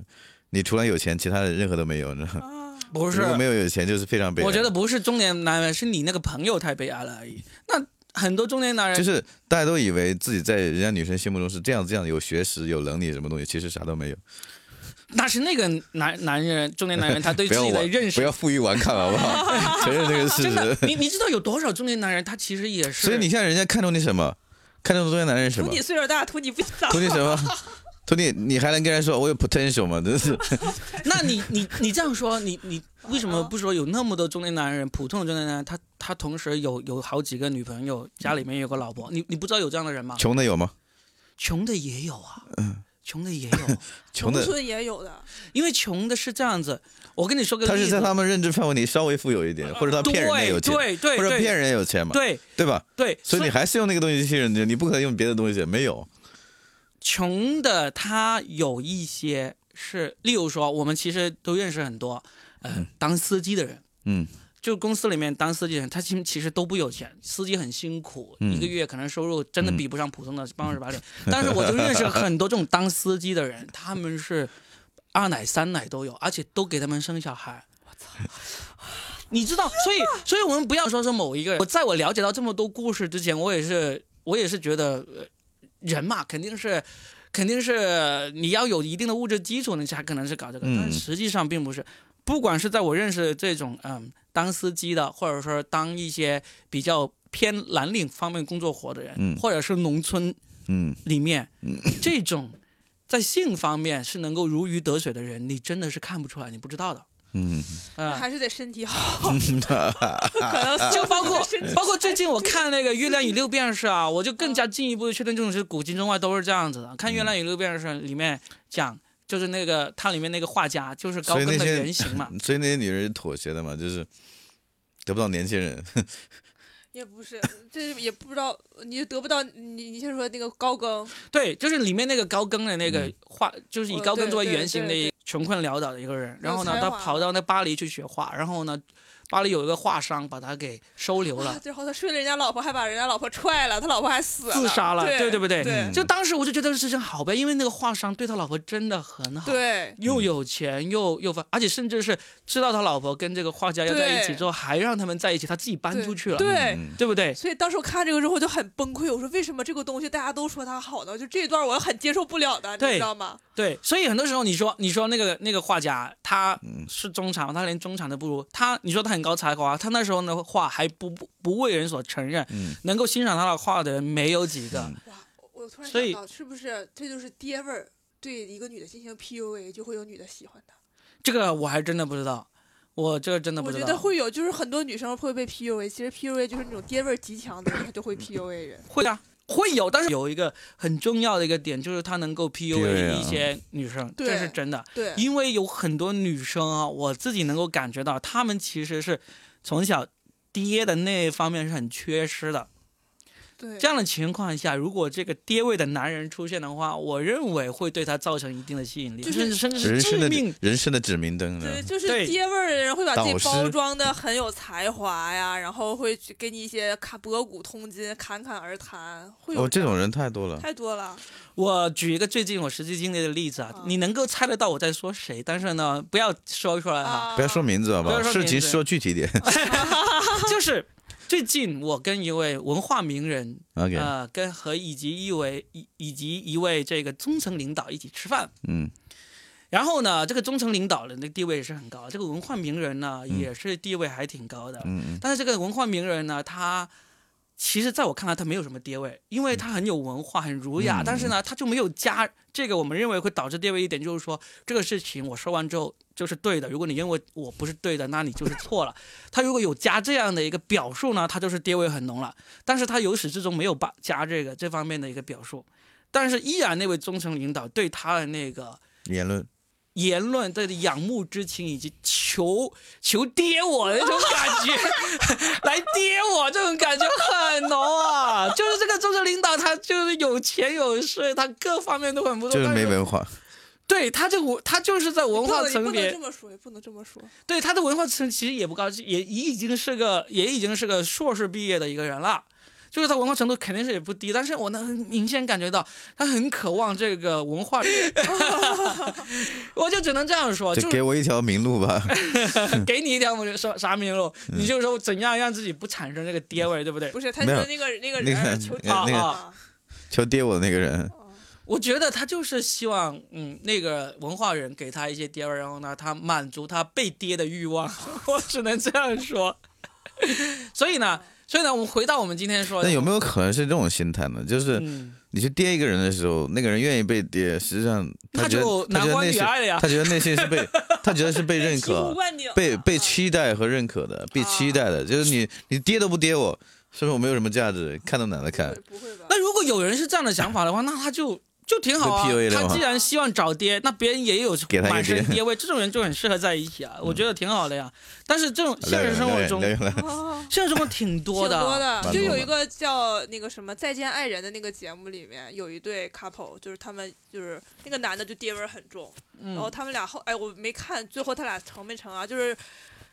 你除了有钱，其他的任何都没有，你知道吗？啊不是如？果没有有钱，就是非常悲哀。我觉得不是中年男人，是你那个朋友太悲哀了而已。那很多中年男人就是大家都以为自己在人家女生心目中是这样这样有学识、有能力什么东西，其实啥都没有。那是那个男男人，中年男人他对自己的，*laughs* 认识不要负隅顽抗，好不好？*laughs* 承认这个事真的，实。你你知道有多少中年男人他其实也是？所以你看人家看中你什么？看中中年男人是什图么你？岁数大，图你不早。图你什么？*laughs* 图你你还能跟人说我有 potential 吗？真是。那你你你这样说，你你为什么不说有那么多中年男人，普通的中年男人，他他同时有有好几个女朋友，家里面有个老婆，你你不知道有这样的人吗？穷的有吗？穷的也有啊，穷的也有，*laughs* 穷的，农村也有的，因为穷的是这样子。我跟你说个例子，他是在他们认知范围里稍微富有一点，或者他骗人家有钱，对对对或者骗人家有钱嘛，对。对吧？对，所以你还是用那个东西去信任人，你不可能用别的东西，没有。穷的他有一些是，例如说，我们其实都认识很多，呃，当司机的人，嗯就公司里面当司机的人，他其实其实都不有钱，司机很辛苦，嗯一个月可能收入真的比不上普通的办公室白领。*laughs* 但是我就认识很多这种当司机的人，他们是二奶三奶都有，而且都给他们生小孩。我操！*sighs* 你知道，所以所以我们不要说是某一个人。我在我了解到这么多故事之前，我也是我也是觉得，呃人嘛，肯定是。肯定是你要有一定的物质基础，你才可能是搞这个，嗯但实际上并不是。不管是在我认识的这种嗯当司机的，或者说当一些比较偏蓝领方面工作活的人，嗯。或者是农村嗯里面，这种在性方面是能够如鱼得水的人，你真的是看不出来，你不知道的。嗯，啊、还是得身体好，可能就包括 *laughs* 包括最近我看那个《月亮与六便士》啊，我就更加进一步的确定这种是古今中外都是这样子的。看《月亮与六便士》里面讲，就是那个它里面那个画家就是高更的原型嘛。*laughs* 所以那些女人是妥协的嘛，就是得不到年轻人。*laughs* 也不是，这也不知道，你得不到你你先说那个高更，对，就是里面那个高更的那个嗯画，就是以哦高更作为原型的穷困潦倒的一个人。然后呢，他跑到那巴黎去学画，然后呢，巴黎有一个画商把他给收留了哇，。最后他睡了人家老婆，还把人家老婆踹了，他老婆还死了，自杀了对对对不对对嗯就当时我就觉得这事情好呗，因为那个画商对他老婆真的很好，对又有钱又又发，而且甚至是知道他老婆跟这个画家要在一起之后，还让他们在一起，他自己搬出去了，对。嗯对不对？所以当时我看这个之后就很崩溃，我说为什么这个东西大家都说他好呢？就这一段我很接受不了的，你知道吗？对，所以很多时候你说你说那个那个画家他嗯是中产，他连中产都不如。他你说他很高才华，他那时候的画还不不不为人所承认，嗯能够欣赏他的画的人没有几个。嗯哇，我突然所以想到，是不是这就是爹味儿？对一个女的进行 PUA，就会有女的喜欢他。这个我还真的不知道，我这个真的不知道。我觉得会有，就是很多女生会被 PUA。其实 PUA 就是那种爹味儿极强的人，他就会 PUA 人。会啊，会有，但是有一个很重要的一个点，就是他能够 PUA 一些女生，对这是真的。对，因为有很多女生啊，我自己能够感觉到，她们其实是从小爹的那一方面是很缺失的。对，这样的情况下，如果这个爹味的男人出现的话，我认为会对他造成一定的吸引力，就是甚至是人生的致命。人生的指明灯对，就是爹味儿的人会把自己包装的很有才华呀，然后会去给你一些侃博古通今、侃侃而谈，会有哦，这种人太多了。太多了。我举一个最近我实际经历的例子啊，啊你能够猜得到我在说谁，但是呢，不要说出来哈。啊，不要说名字好不好？事情说具体点。*laughs* 就是最近我跟一位文化名人 OK，呃，跟和以及一位以以及一位这个中层领导一起吃饭，嗯。然后呢，这个中层领导的那个地位也是很高，这个文化名人呢、嗯。也是地位还挺高的，嗯嗯。但是这个文化名人呢，他其实在我看来他没有什么跌位，因为他很有文化，很儒雅，嗯但是呢，他就没有加这个我们认为会导致跌位一点，就是说这个事情我说完之后就是对的，如果你认为我不是对的，那你就是错了。他如果有加这样的一个表述呢，他就是跌位很浓了，但是他由始至终没有把加这个这方面的一个表述，但是依然那位中层领导对他的那个。言论言论对仰慕之情以及求求爹我的那种感觉，*laughs* 来爹我这种感觉很浓啊！就是这个中层领导，他就是有钱有势，他各方面都很不错，就是没文化。对他这文，他就是在文化不能层别你不能这，么说，也不能这么说。对他的文化层其实也不高，也已经是个也已经是个硕士毕业的一个人了。就是他文化程度肯定是也不低，但是我能明显感觉到他很渴望这个文化，*laughs* 我就只能这样说，就就是给我一条明路吧。*laughs* *laughs* 给你一条我说啥明路，嗯你就说怎样让自己不产生这个爹味，对不对？不是，他没有说那个那个人求那个啊求爹我那个人，我觉得他就是希望，嗯，那个文化人给他一些爹味，然后呢，他满足他被爹的欲望，我只能这样说。所以呢，所以呢，我们回到我们今天说的，那有没有可能是这种心态呢？就是嗯，你去跌一个人的时候，那个人愿意被跌，实际上他觉得就男欢他觉得内心女爱了呀他觉得内心是被 *laughs* 他觉得是被认可、被被啊期待和认可的，被期待的。就是你你跌都不跌我，是不是我没有什么价值？看都懒得看。不会？那如果有人是这样的想法的话，那他就就挺好啊他既然希望找爹，那别人也有给他一个满身爹。爹味，这种人就很适合在一起啊，我觉得挺好的呀。但是这种现实生活中，现实生活挺多的，挺多的，就有一个叫那个什么《再见爱人》的那个节目里面，有一对 couple，就是他们就是那个男的就爹味儿很重，然后嗯，他们俩后哎我没看最后他俩成没成啊，就是。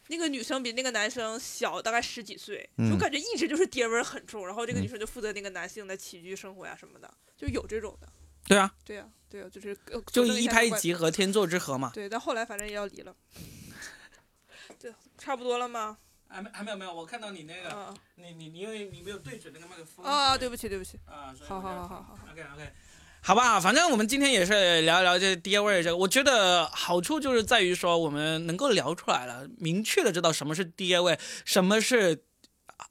那个女生比那个男生小大概十几岁，嗯。我感觉一直就是爹味儿很重，然后这个女生就负责那个男性的起居生活呀什么的，就有这种的。对啊，对啊、对啊、就是呃就一拍即合，天作之合嘛。对，但后来反正也要离了。*laughs* 对，差不多了吗？还没还没有没有，我看到你那个，啊你你你因为你没有对准那个麦克风啊，对不起对不起，啊，好好好好好。OK OK，好吧，反正我们今天也是聊一聊这爹味儿这个，我觉得好处就是在于说我们能够聊出来了，明确的知道什么是爹味，什么是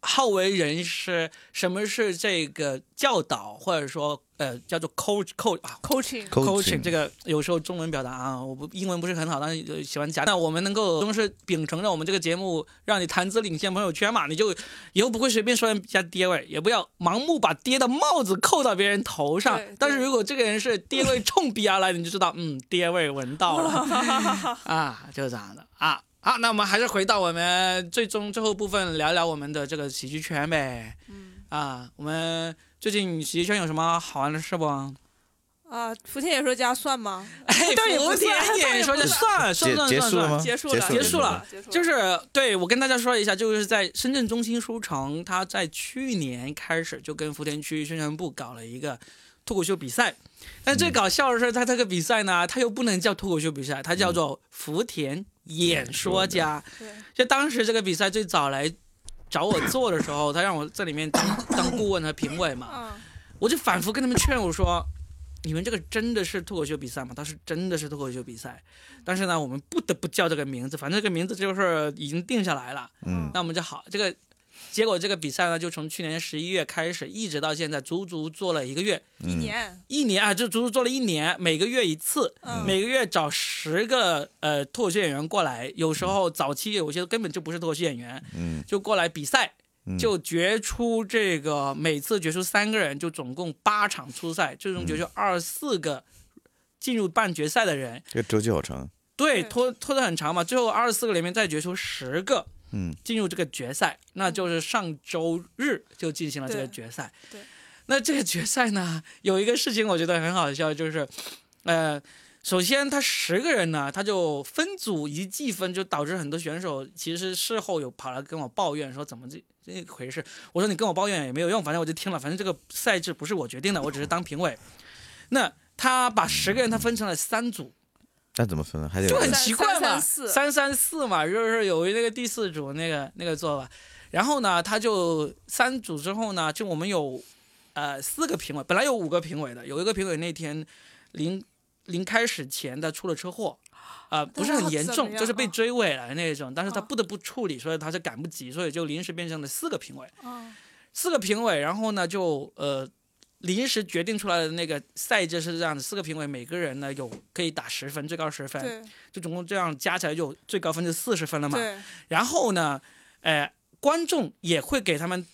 好为人师，什么是这个教导，或者说呃叫做 coach coach 啊。coaching，coaching 这个有时候中文表达啊，我不英文不是很好，但是喜欢讲。那我们能够都是秉承着我们这个节目，让你谈资领先朋友圈嘛，你就以后不会随便说人家爹味，也不要盲目把爹的帽子扣到别人头上。但是如果这个人是爹味冲鼻而来，你就知道，嗯，爹味闻到了 *laughs* 啊，就是这样的啊。好，那我们还是回到我们最终最后部分，聊聊我们的这个喜剧圈呗。嗯啊，我们最近喜剧圈有什么好玩的事不？啊，福田演说家算吗？哎，倒也不福田演说家算算结算算算，结束了？结束了，结束了结束了，就是对我跟大家说一下，就是在深圳中心书城，他在去年开始就跟福田区宣传部搞了一个脱口秀比赛。但最搞笑的是，他这个比赛呢，他又不能叫脱口秀比赛，它叫做福田演说家。对，就当时这个比赛最早来找我做的时候，他让我在里面当当顾问和评委嘛。嗯，我就反复跟他们劝我说：“你们这个真的是脱口秀比赛吗？”他是：“真的是脱口秀比赛，但是呢，我们不得不叫这个名字，反正这个名字就是已经定下来了。嗯那我们就好，这个结果这个比赛呢，就从去年十一月开始，一直到现在，足足做了一个月，一年，一年啊，就足足做了一年，每个月一次，嗯，每个月找十个呃脱口秀演员过来，有时候早期有些根本就不是脱口秀演员，嗯。就过来比赛。嗯。就决出这个每次决出三个人，就总共八场初赛，最终决出二十四个进入半决赛的人。这个周期好长。对，对拖拖得很长嘛，最后二十四个里面再决出十个嗯进入这个决赛，那就是上周日就进行了这个决赛。对那这个决赛呢，有一个事情我觉得很好笑，就是，呃，首先他十个人呢，他就分组一计分，就导致很多选手其实事后有跑来跟我抱怨说怎么这这回事。我说你跟我抱怨也没有用，反正我就听了，反正这个赛制不是我决定的，我只是当评委。那他把十个人他分成了三组，那怎么分呢？还得有就很奇怪嘛，三三四嘛，就是有那个第四组那个那个做法。然后呢，他就三组之后呢，就我们有呃四个评委，本来有五个评委的，有一个评委那天临临开始前他出了车祸。啊、不是很严重，就是被啊追尾了那种，但是他啊不得不处理，所以他是赶不及，所以就临时变成了四个评委。哦四个评委，然后呢就呃临时决定出来的那个赛制是这样的，四个评委每个人呢有可以打十分，最高十分，对。就总共这样加起来就最高分就四十分了嘛。对，然后呢，呃，观众也会给他们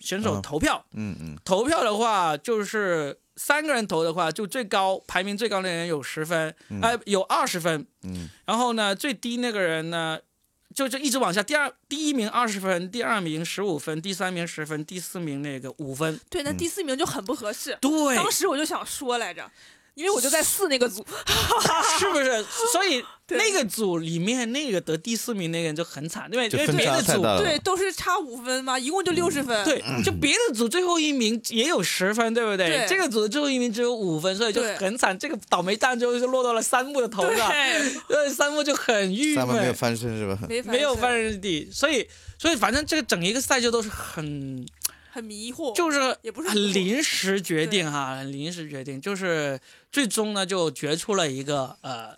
选手嗯投票，嗯嗯。投票的话就是三个人投的话，就最高排名最高的人有十分，呃，有二十分，嗯。然后呢，最低那个人呢，就就一直往下，第二第一名二十分，第二名十五分，第三名十分，第四名那个五分。对，那第四名就很不合适。对，当时我就想说来着，因为我就在四那个组，是不是？*laughs* 所以那个组里面那个得第四名那个人就很惨，对吧因为别的组。对，都是差五分嘛，一共就六十分。对，就别的组最后一名也有十分，对不对？对这个组的最后一名只有五分，所以就很惨。这个倒霉蛋最后就落到了三木的头上，对，呃，三木就很郁闷三木没有，翻身是吧？没没有翻身地，所以所以反正这个整一个赛季都是很很迷惑，就是也不是很临时决定哈，很临时决定，就是最终呢就决出了一个呃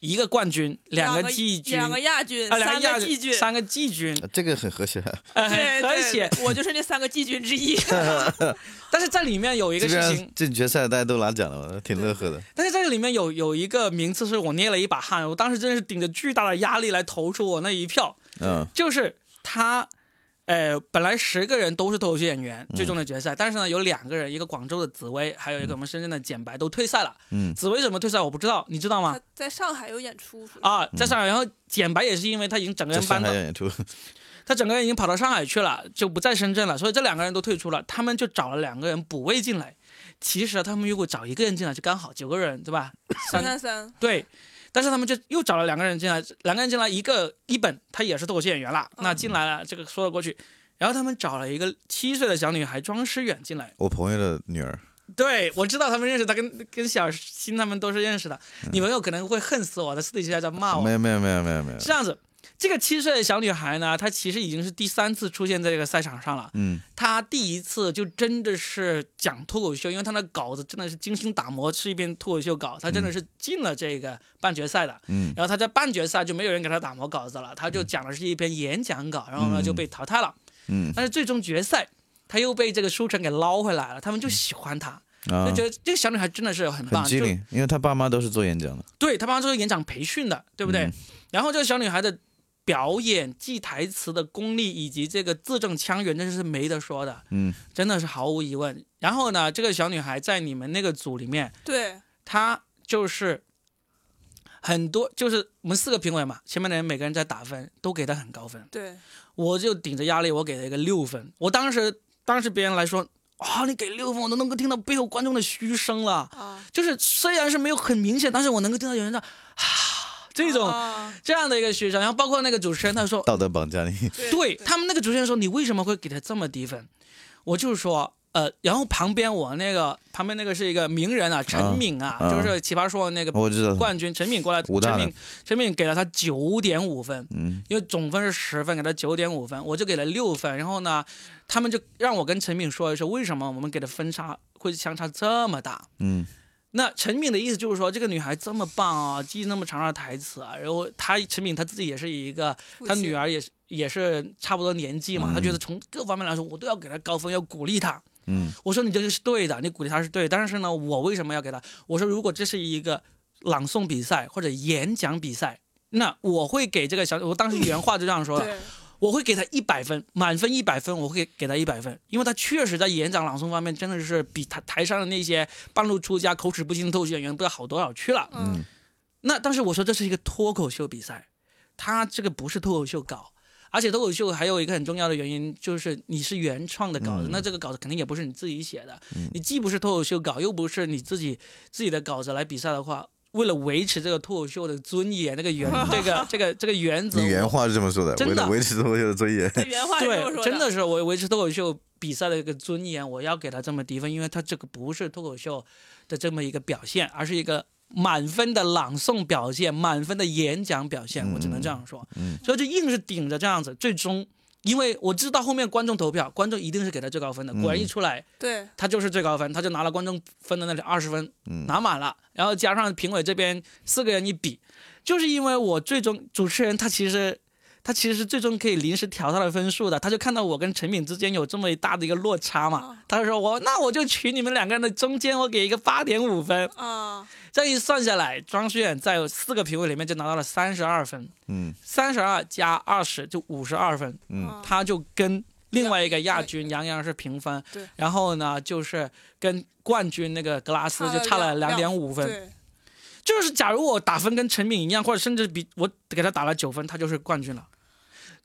一个冠军，两个个季军，两个亚军，啊，两三亚个季军，三个季军，啊这个很和谐。很和谐。我就是那三个季军之一。*laughs* *laughs* 但是在里面有一个事情，进决赛大家都拿奖了，挺乐呵的。但是这个里面有有一个名次是我捏了一把汗，我当时真的是顶着巨大的压力来投出我那一票，嗯就是他，呃，本来十个人都是脱口秀演员，最终的决赛，但是呢，有两个人，一个广州的紫薇，还有一个我们深圳的简白都退赛了。嗯紫薇怎么退赛我不知道，你知道吗？在上海有演出是吧？啊，在上海，然后简白也是因为他已经整个人搬到上海演出，他整个人已经跑到上海去了，就不在深圳了，所以这两个人都退出了，他们就找了两个人补位进来。其实他们如果找一个人进来就刚好九个人，对吧？三三三，对，但是他们就又找了两个人进来，两个人进来，一个一本他也是脱口秀演员了，那进来了这个说得过去。然后他们找了一个七岁的小女孩庄诗远进来，我朋友的女儿，对我知道他们认识，他跟跟小新他们都是认识的。你朋友可能会恨死我的，私底下在骂我没。有没有没有没有没有是，这样子，这个七岁的小女孩呢，她其实已经是第三次出现在这个赛场上了。嗯。她第一次就真的是讲脱口秀，因为她的稿子真的是精心打磨，是一篇脱口秀稿，她真的是进了这个半决赛的。嗯。然后她在半决赛就没有人给她打磨稿子了，她就讲的是一篇演讲稿，然后呢嗯。就被淘汰了。嗯。但是最终决赛，她又被这个书城给捞回来了，他们就喜欢她，啊。就，觉得这个小女孩真的是很棒，就很机灵，因为她爸妈都是做演讲的，对她爸妈做演讲培训的，对不对？嗯。然后这个小女孩的表演、记台词的功力以及这个字正腔圆，真是没得说的，嗯真的是毫无疑问。然后呢，这个小女孩在你们那个组里面，对，她就是很多，就是我们四个评委嘛，前面的人每个人在打分，都给她很高分。对，我就顶着压力，我给了一个六分。我当时，当时别人来说，啊、你给六分，我都能够听到背后观众的嘘声了。啊，就是虽然是没有很明显，但是我能够听到有人在啊这种、啊这样的一个学生，然后包括那个主持人他说，道德绑架你，对他们那个主持人说你为什么会给他这么低分？我就是说。呃，然后旁边我那个旁边那个是一个名人啊，陈敏啊，啊就是奇葩说那个冠军陈敏过来，陈敏陈敏给了他九点五分，嗯因为总分是十分，给他九点五分，我就给了六分。然后呢，他们就让我跟陈敏说一说，为什么我们给的分差会相差这么大？嗯那陈敏的意思就是说，这个女孩这么棒啊，记那么长的台词啊，然后她陈敏她自己也是一个，她女儿也是也是差不多年纪嘛，嗯她觉得从各方面来说，我都要给她高分，要鼓励她。嗯我说你这个是对的，你鼓励她是对，但是呢，我为什么要给她？我说如果这是一个朗诵比赛或者演讲比赛，那我会给这个小，我当时原话就这样说的，对，我会给他一百分，满分一百分，我会给他一百分，因为他确实在演讲朗诵方面真的是比台台上的那些半路出家、口齿不清的脱口秀演员不知道好多少去了。嗯，那但是我说这是一个脱口秀比赛，他这个不是脱口秀稿，而且脱口秀还有一个很重要的原因就是你是原创的稿子，嗯那这个稿子肯定也不是你自己写的，你既不是脱口秀稿，又不是你自己自己的稿子来比赛的话。为了维持这个脱口秀的尊严，那个原 *laughs* 这个这个这个原则，你原话是这么说的，真的为了维持脱口秀的尊严，原话是这么对，说真的是我维持脱口秀比赛的一个尊严，我要给他这么低分，因为他这个不是脱口秀的这么一个表现，而是一个满分的朗诵表现，满分的演讲表现，我只能这样说。嗯所以就硬是顶着这样子，最终。因为我知道后面观众投票，观众一定是给他最高分的。果然一出来，对，他就是最高分，他就拿了观众分的那里二十分，嗯拿满了。然后加上评委这边四个人一比，就是因为我最终主持人他其实他其实是最终可以临时调他的分数的，他就看到我跟陈敏之间有这么大的一个落差嘛。啊，他就说我那我就取你们两个人的中间，我给一个八点五分。啊，这一算下来，庄诗远在四个评委里面就拿到了三十二分，嗯。三十二加二十就五十二分，嗯。啊他就跟另外一个亚军杨洋是平分，对。然后呢就是跟冠军那个格拉斯就差了两点五分，对，就是假如我打分跟陈敏一样，或者甚至比我给他打了九分，他就是冠军了。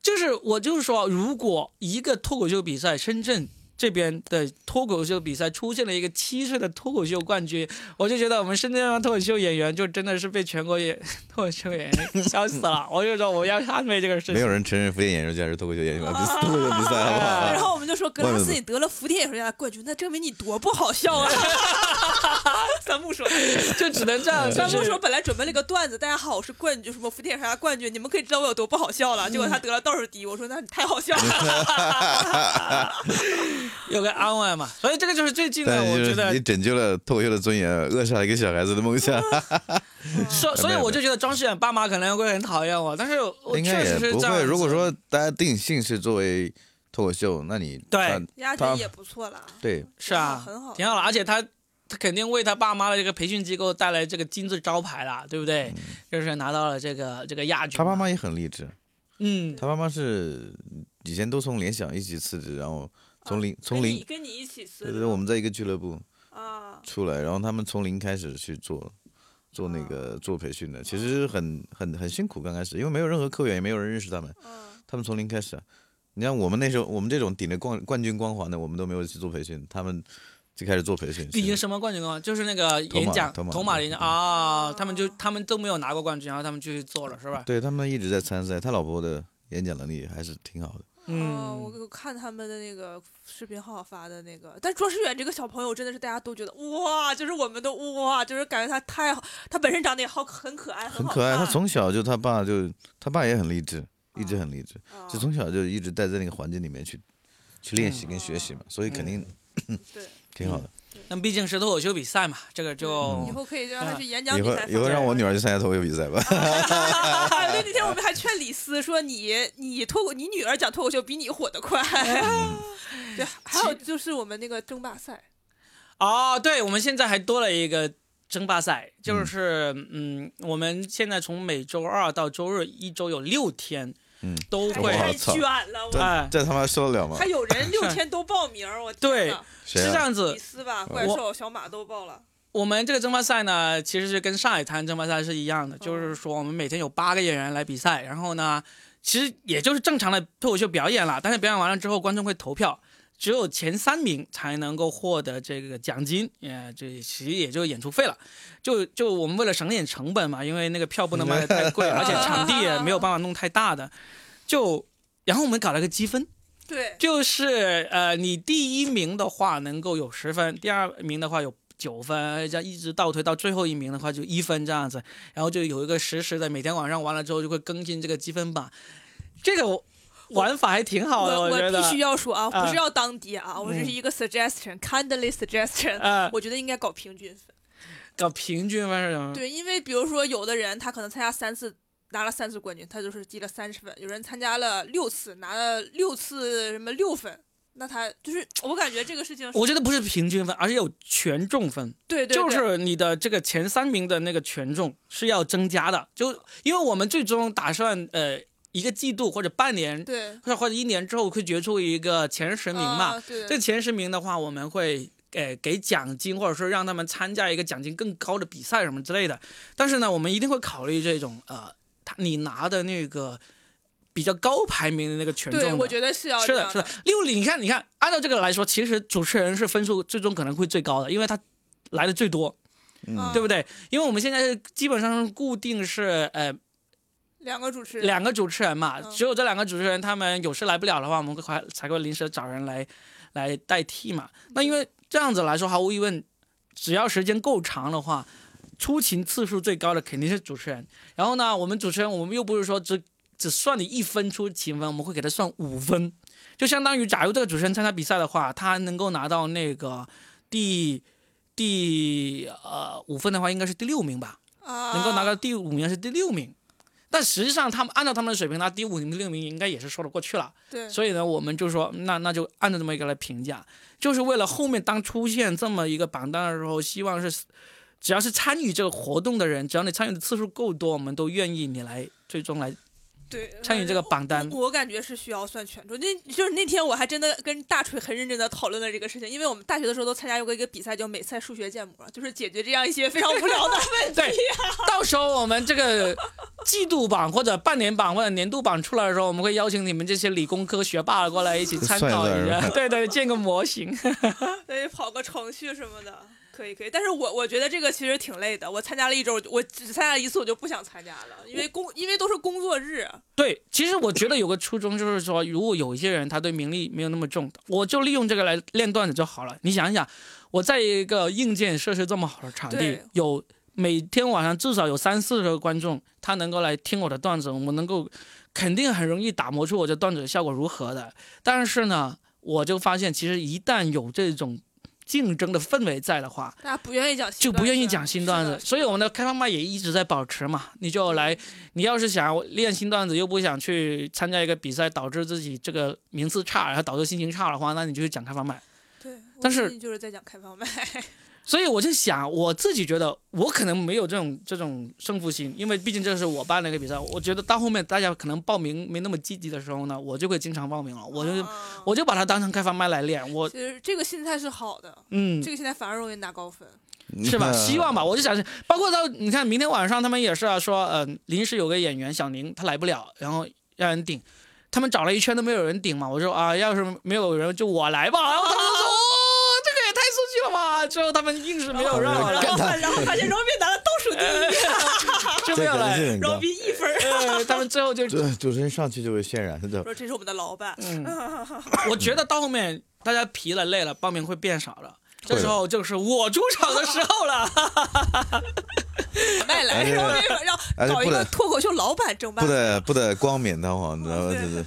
就是我就是说，如果一个脱口秀比赛，深圳这边的脱口秀比赛出现了一个七岁的脱口秀冠军，我就觉得我们深圳的脱口秀演员就真的是被全国演脱口秀演员笑死了。我就说我要捍卫这个事情。没有人承认福田演说家是脱口秀演员，比 *laughs* 脱口秀比赛好不好？*laughs* 然后我们就说格拉斯你得了福田演员家的冠军，那证明你多不好笑啊！*laughs* 三木说，就只能这样，三木说本来准备了个段子，大家好，我是冠军，什么福田演员家冠军，你们可以知道我有多不好笑了。结果他得了倒数第一，我说那你太好笑了。*laughs* 有个安慰嘛。所以这个就是最近的，我觉得你拯救了脱口秀的尊严，扼杀了一个小孩子的梦想。*laughs* 所 *laughs* 所以我就觉得庄诗远爸妈可能会很讨厌我，但是我应该确也不会。实是这样子。如果说大家定性是作为脱口秀，那你对亚军也不错啦，对是啊，很好，挺好的，而且他他肯定为他爸妈的这个培训机构带来这个金字招牌啦，对不对？就是拿到了这个这个亚军。他爸，妈也很励志，嗯，他爸妈是以前都从联想一起辞职，然后从零、从零，跟你一起辞对对，我们在一个俱乐部啊，出来，然后他们从零开始去做。做那个做培训的，其实很很很辛苦，刚开始，因为没有任何客源，也没有人认识他们，嗯他们从零开始啊。你像我们那时候，我们这种顶着冠冠军光环的，我们都没有去做培训，他们就开始做培训。顶着什么冠军光环？就是那个演讲头马演讲啊，他们就他们都没有拿过冠军，然后他们就去做了，是吧？对他们一直在参赛，他老婆的演讲能力还是挺好的。哦，我嗯，我看他们的那个视频号发的那个，但庄诗远这个小朋友真的是大家都觉得哇，就是我们都哇，就是感觉他太好，他本身长得也好，很可爱，好很可爱。他从小就他爸就他爸也很励志，一直很励志，啊就从小就一直待在那个环境里面去去练习跟学习嘛，所以肯定对，*laughs* 挺好的。那毕竟是脱口秀比赛嘛，这个就以后可以让他去演讲比赛以后。以后让我女儿去参加脱口秀比赛吧。*laughs* *laughs* 对，那天我们还劝李斯说你你脱口你女儿讲脱口秀比你火得快。*laughs* 对，还有就是我们那个争霸赛，哦，对，我们现在还多了一个争霸赛，就是嗯我们现在从每周二到周日，一周有六天，嗯，都会太卷了，我哎这这他妈受得了吗还？有人六千都报名，我天对呐谁啊？是这样子李。斯吧，怪兽、小马都报了。我们这个争霸赛呢，其实是跟上海滩争霸赛是一样的，就是说我们每天有八个演员来比赛，然后呢，其实也就是正常的脱口秀表演了，但是表演完了之后，观众会投票，只有前三名才能够获得这个奖金，也这其实也就演出费了。就就我们为了省点成本嘛，因为那个票不能卖的太贵，*laughs* 而且场地也没有办法弄太大的，就然后我们搞了个积分。对，就是呃，你第一名的话能够有十分，第二名的话有九分，这样一直倒推到最后一名的话就一分这样子，然后就有一个实时的，每天晚上完了之后就会更新这个积分榜，这个玩法还挺好的，我我。必须要说啊，啊不是要当爹啊，我这是一个 suggestion，kindly suggestion，啊，*laughs* 我觉得应该搞平均分。搞平均分是什么？对，因为比如说有的人他可能参加三次。拿了三次冠军，他就是积了三十分。有人参加了六次，拿了六次什么六分，那他就是我感觉这个事情，我觉得不是平均分，而是有权重分。对对对，就是你的这个前三名的那个权重是要增加的，就因为我们最终打算呃一个季度或者半年对或者或者一年之后会决出一个前十名嘛。啊对这前十名的话，我们会给给奖金，或者说让他们参加一个奖金更高的比赛什么之类的。但是呢，我们一定会考虑这种呃，他你拿的那个比较高排名的那个权重对，我觉得是要这样是的，是的。六里，你看，你看，按照这个来说，其实主持人是分数最终可能会最高的，因为他来的最多，嗯对不对？因为我们现在基本上固定是呃两个主持人，两个主持人嘛，嗯只有这两个主持人他们有事来不了的话，我们会还才会临时找人来来代替嘛。那因为这样子来说，毫无疑问，只要时间够长的话，出勤次数最高的肯定是主持人。然后呢，我们主持人我们又不是说只只算你一分出勤分，我们会给他算五分，就相当于假如这个主持人参加比赛的话，他能够拿到那个第第呃五分的话，应该是第六名吧。啊，能够拿到第五名是第六名，但实际上他们按照他们的水平拿第五名、第六名应该也是说得过去了。对，所以呢，我们就说那那就按照这么一个来评价，就是为了后面当出现这么一个榜单的时候，希望是只要是参与这个活动的人，只要你参与的次数够多，我们都愿意你来最终来对，参与这个榜单我我感觉是需要算权重。那就是那天我还真的跟大锤很认真的讨论了这个事情，因为我们大学的时候都参加过一个比赛叫美赛数学建模，就是解决这样一些非常无聊的问题。*laughs* 对，到时候我们这个季度榜或者半年榜或者年度榜出来的时候，我们会邀请你们这些理工科学霸过来一起参考一下，*laughs* 对对，建个模型。*laughs* 对，跑个程序什么的，可以可以。但是我我觉得这个其实挺累的。我参加了一周，我只参加了一次，我就不想参加了，因为工因为都是工作日。对，其实我觉得有个初衷就是说，如果有一些人他对名利没有那么重，我就利用这个来练段子就好了。你想一想，我在一个硬件设施这么好的场地，有每天晚上至少有三四十个观众，他能够来听我的段子，我能够肯定很容易打磨出我这段子的效果如何的。但是呢，我就发现其实一旦有这种竞争的氛围在的话，大家不愿意讲新就不愿意讲新段子，所以我们的开放麦也一直在保持嘛。你就来，你要是想练新段子，又不想去参加一个比赛，导致自己这个名次差，然后导致心情差的话，那你就去讲开放麦。对，但是就是在讲开放麦。所以我就想，我自己觉得我可能没有这种这种胜负心，因为毕竟这是我办的一个比赛。我觉得到后面大家可能报名没那么积极的时候呢，我就会经常报名了，我就啊我就把它当成开放麦来练。我其实这个心态是好的，嗯这，个心态反而容易拿高分。是吧？*laughs* 希望吧，我就想，包括到你看明天晚上他们也是啊，说呃临时有个演员小宁他来不了，然后让人顶，他们找了一圈都没有人顶嘛，我说啊，要是没有人就我来吧，最后他们硬是没有让我，然后然后发现 Robin 拿了倒数第一，*laughs* 就没有来。，Robin 一分他们最后就，主持人上去就会渲染，说这是我们的老板，嗯，*laughs* 我觉得到后面大家疲了累了，报名会变少了。这时候就是我出场的时候了，麦来，而且然后让搞一个脱口秀老板争办不。得不得光冕堂皇，你知道吗？就是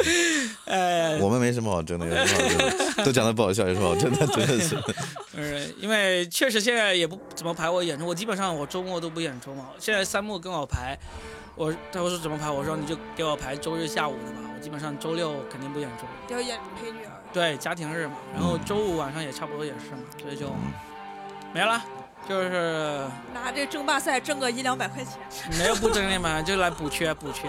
呃，我们没什么好争的，有什么好争的？*laughs* 都讲的不好笑，有什么好争的？真的是。*laughs* 呃，因为确实现在也不怎么排我演出，我基本上我周末都不演出嘛。现在三木跟我排，我他说怎么排，我说你就给我排周日下午的吧，我基本上周六肯定不演出。要演陪女儿，对，家庭日嘛，然后周五晚上也差不多也是嘛，所以就没了，就是拿这争霸赛挣个一两百块钱。没有不挣的嘛，就来补缺补缺。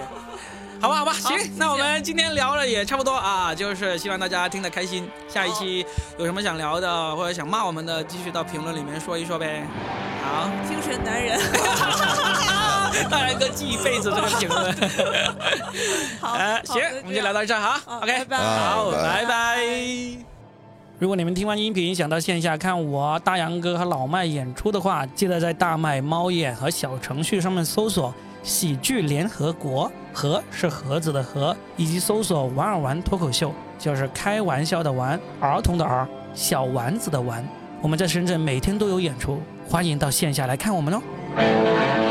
好吧，好吧，行那我们今天聊了也差不多啊，就是希望大家听得开心。下一期有什么想聊的或者想骂我们的，继续到评论里面说一说呗。好，精神男人。*laughs* 大然哥记一辈子这个评论。*laughs* *laughs* 好，行，我们就聊到这儿哈。OK，拜拜好，拜拜拜。如果你们听完音频想到线下看我大杨哥和老麦演出的话，记得在大麦猫眼和小程序上面搜索“喜剧联合国”，盒是盒子的盒，以及搜索“玩儿玩脱口秀”，就是开玩笑的玩，儿童的儿，小丸子的丸。我们在深圳每天都有演出，欢迎到线下来看我们哦。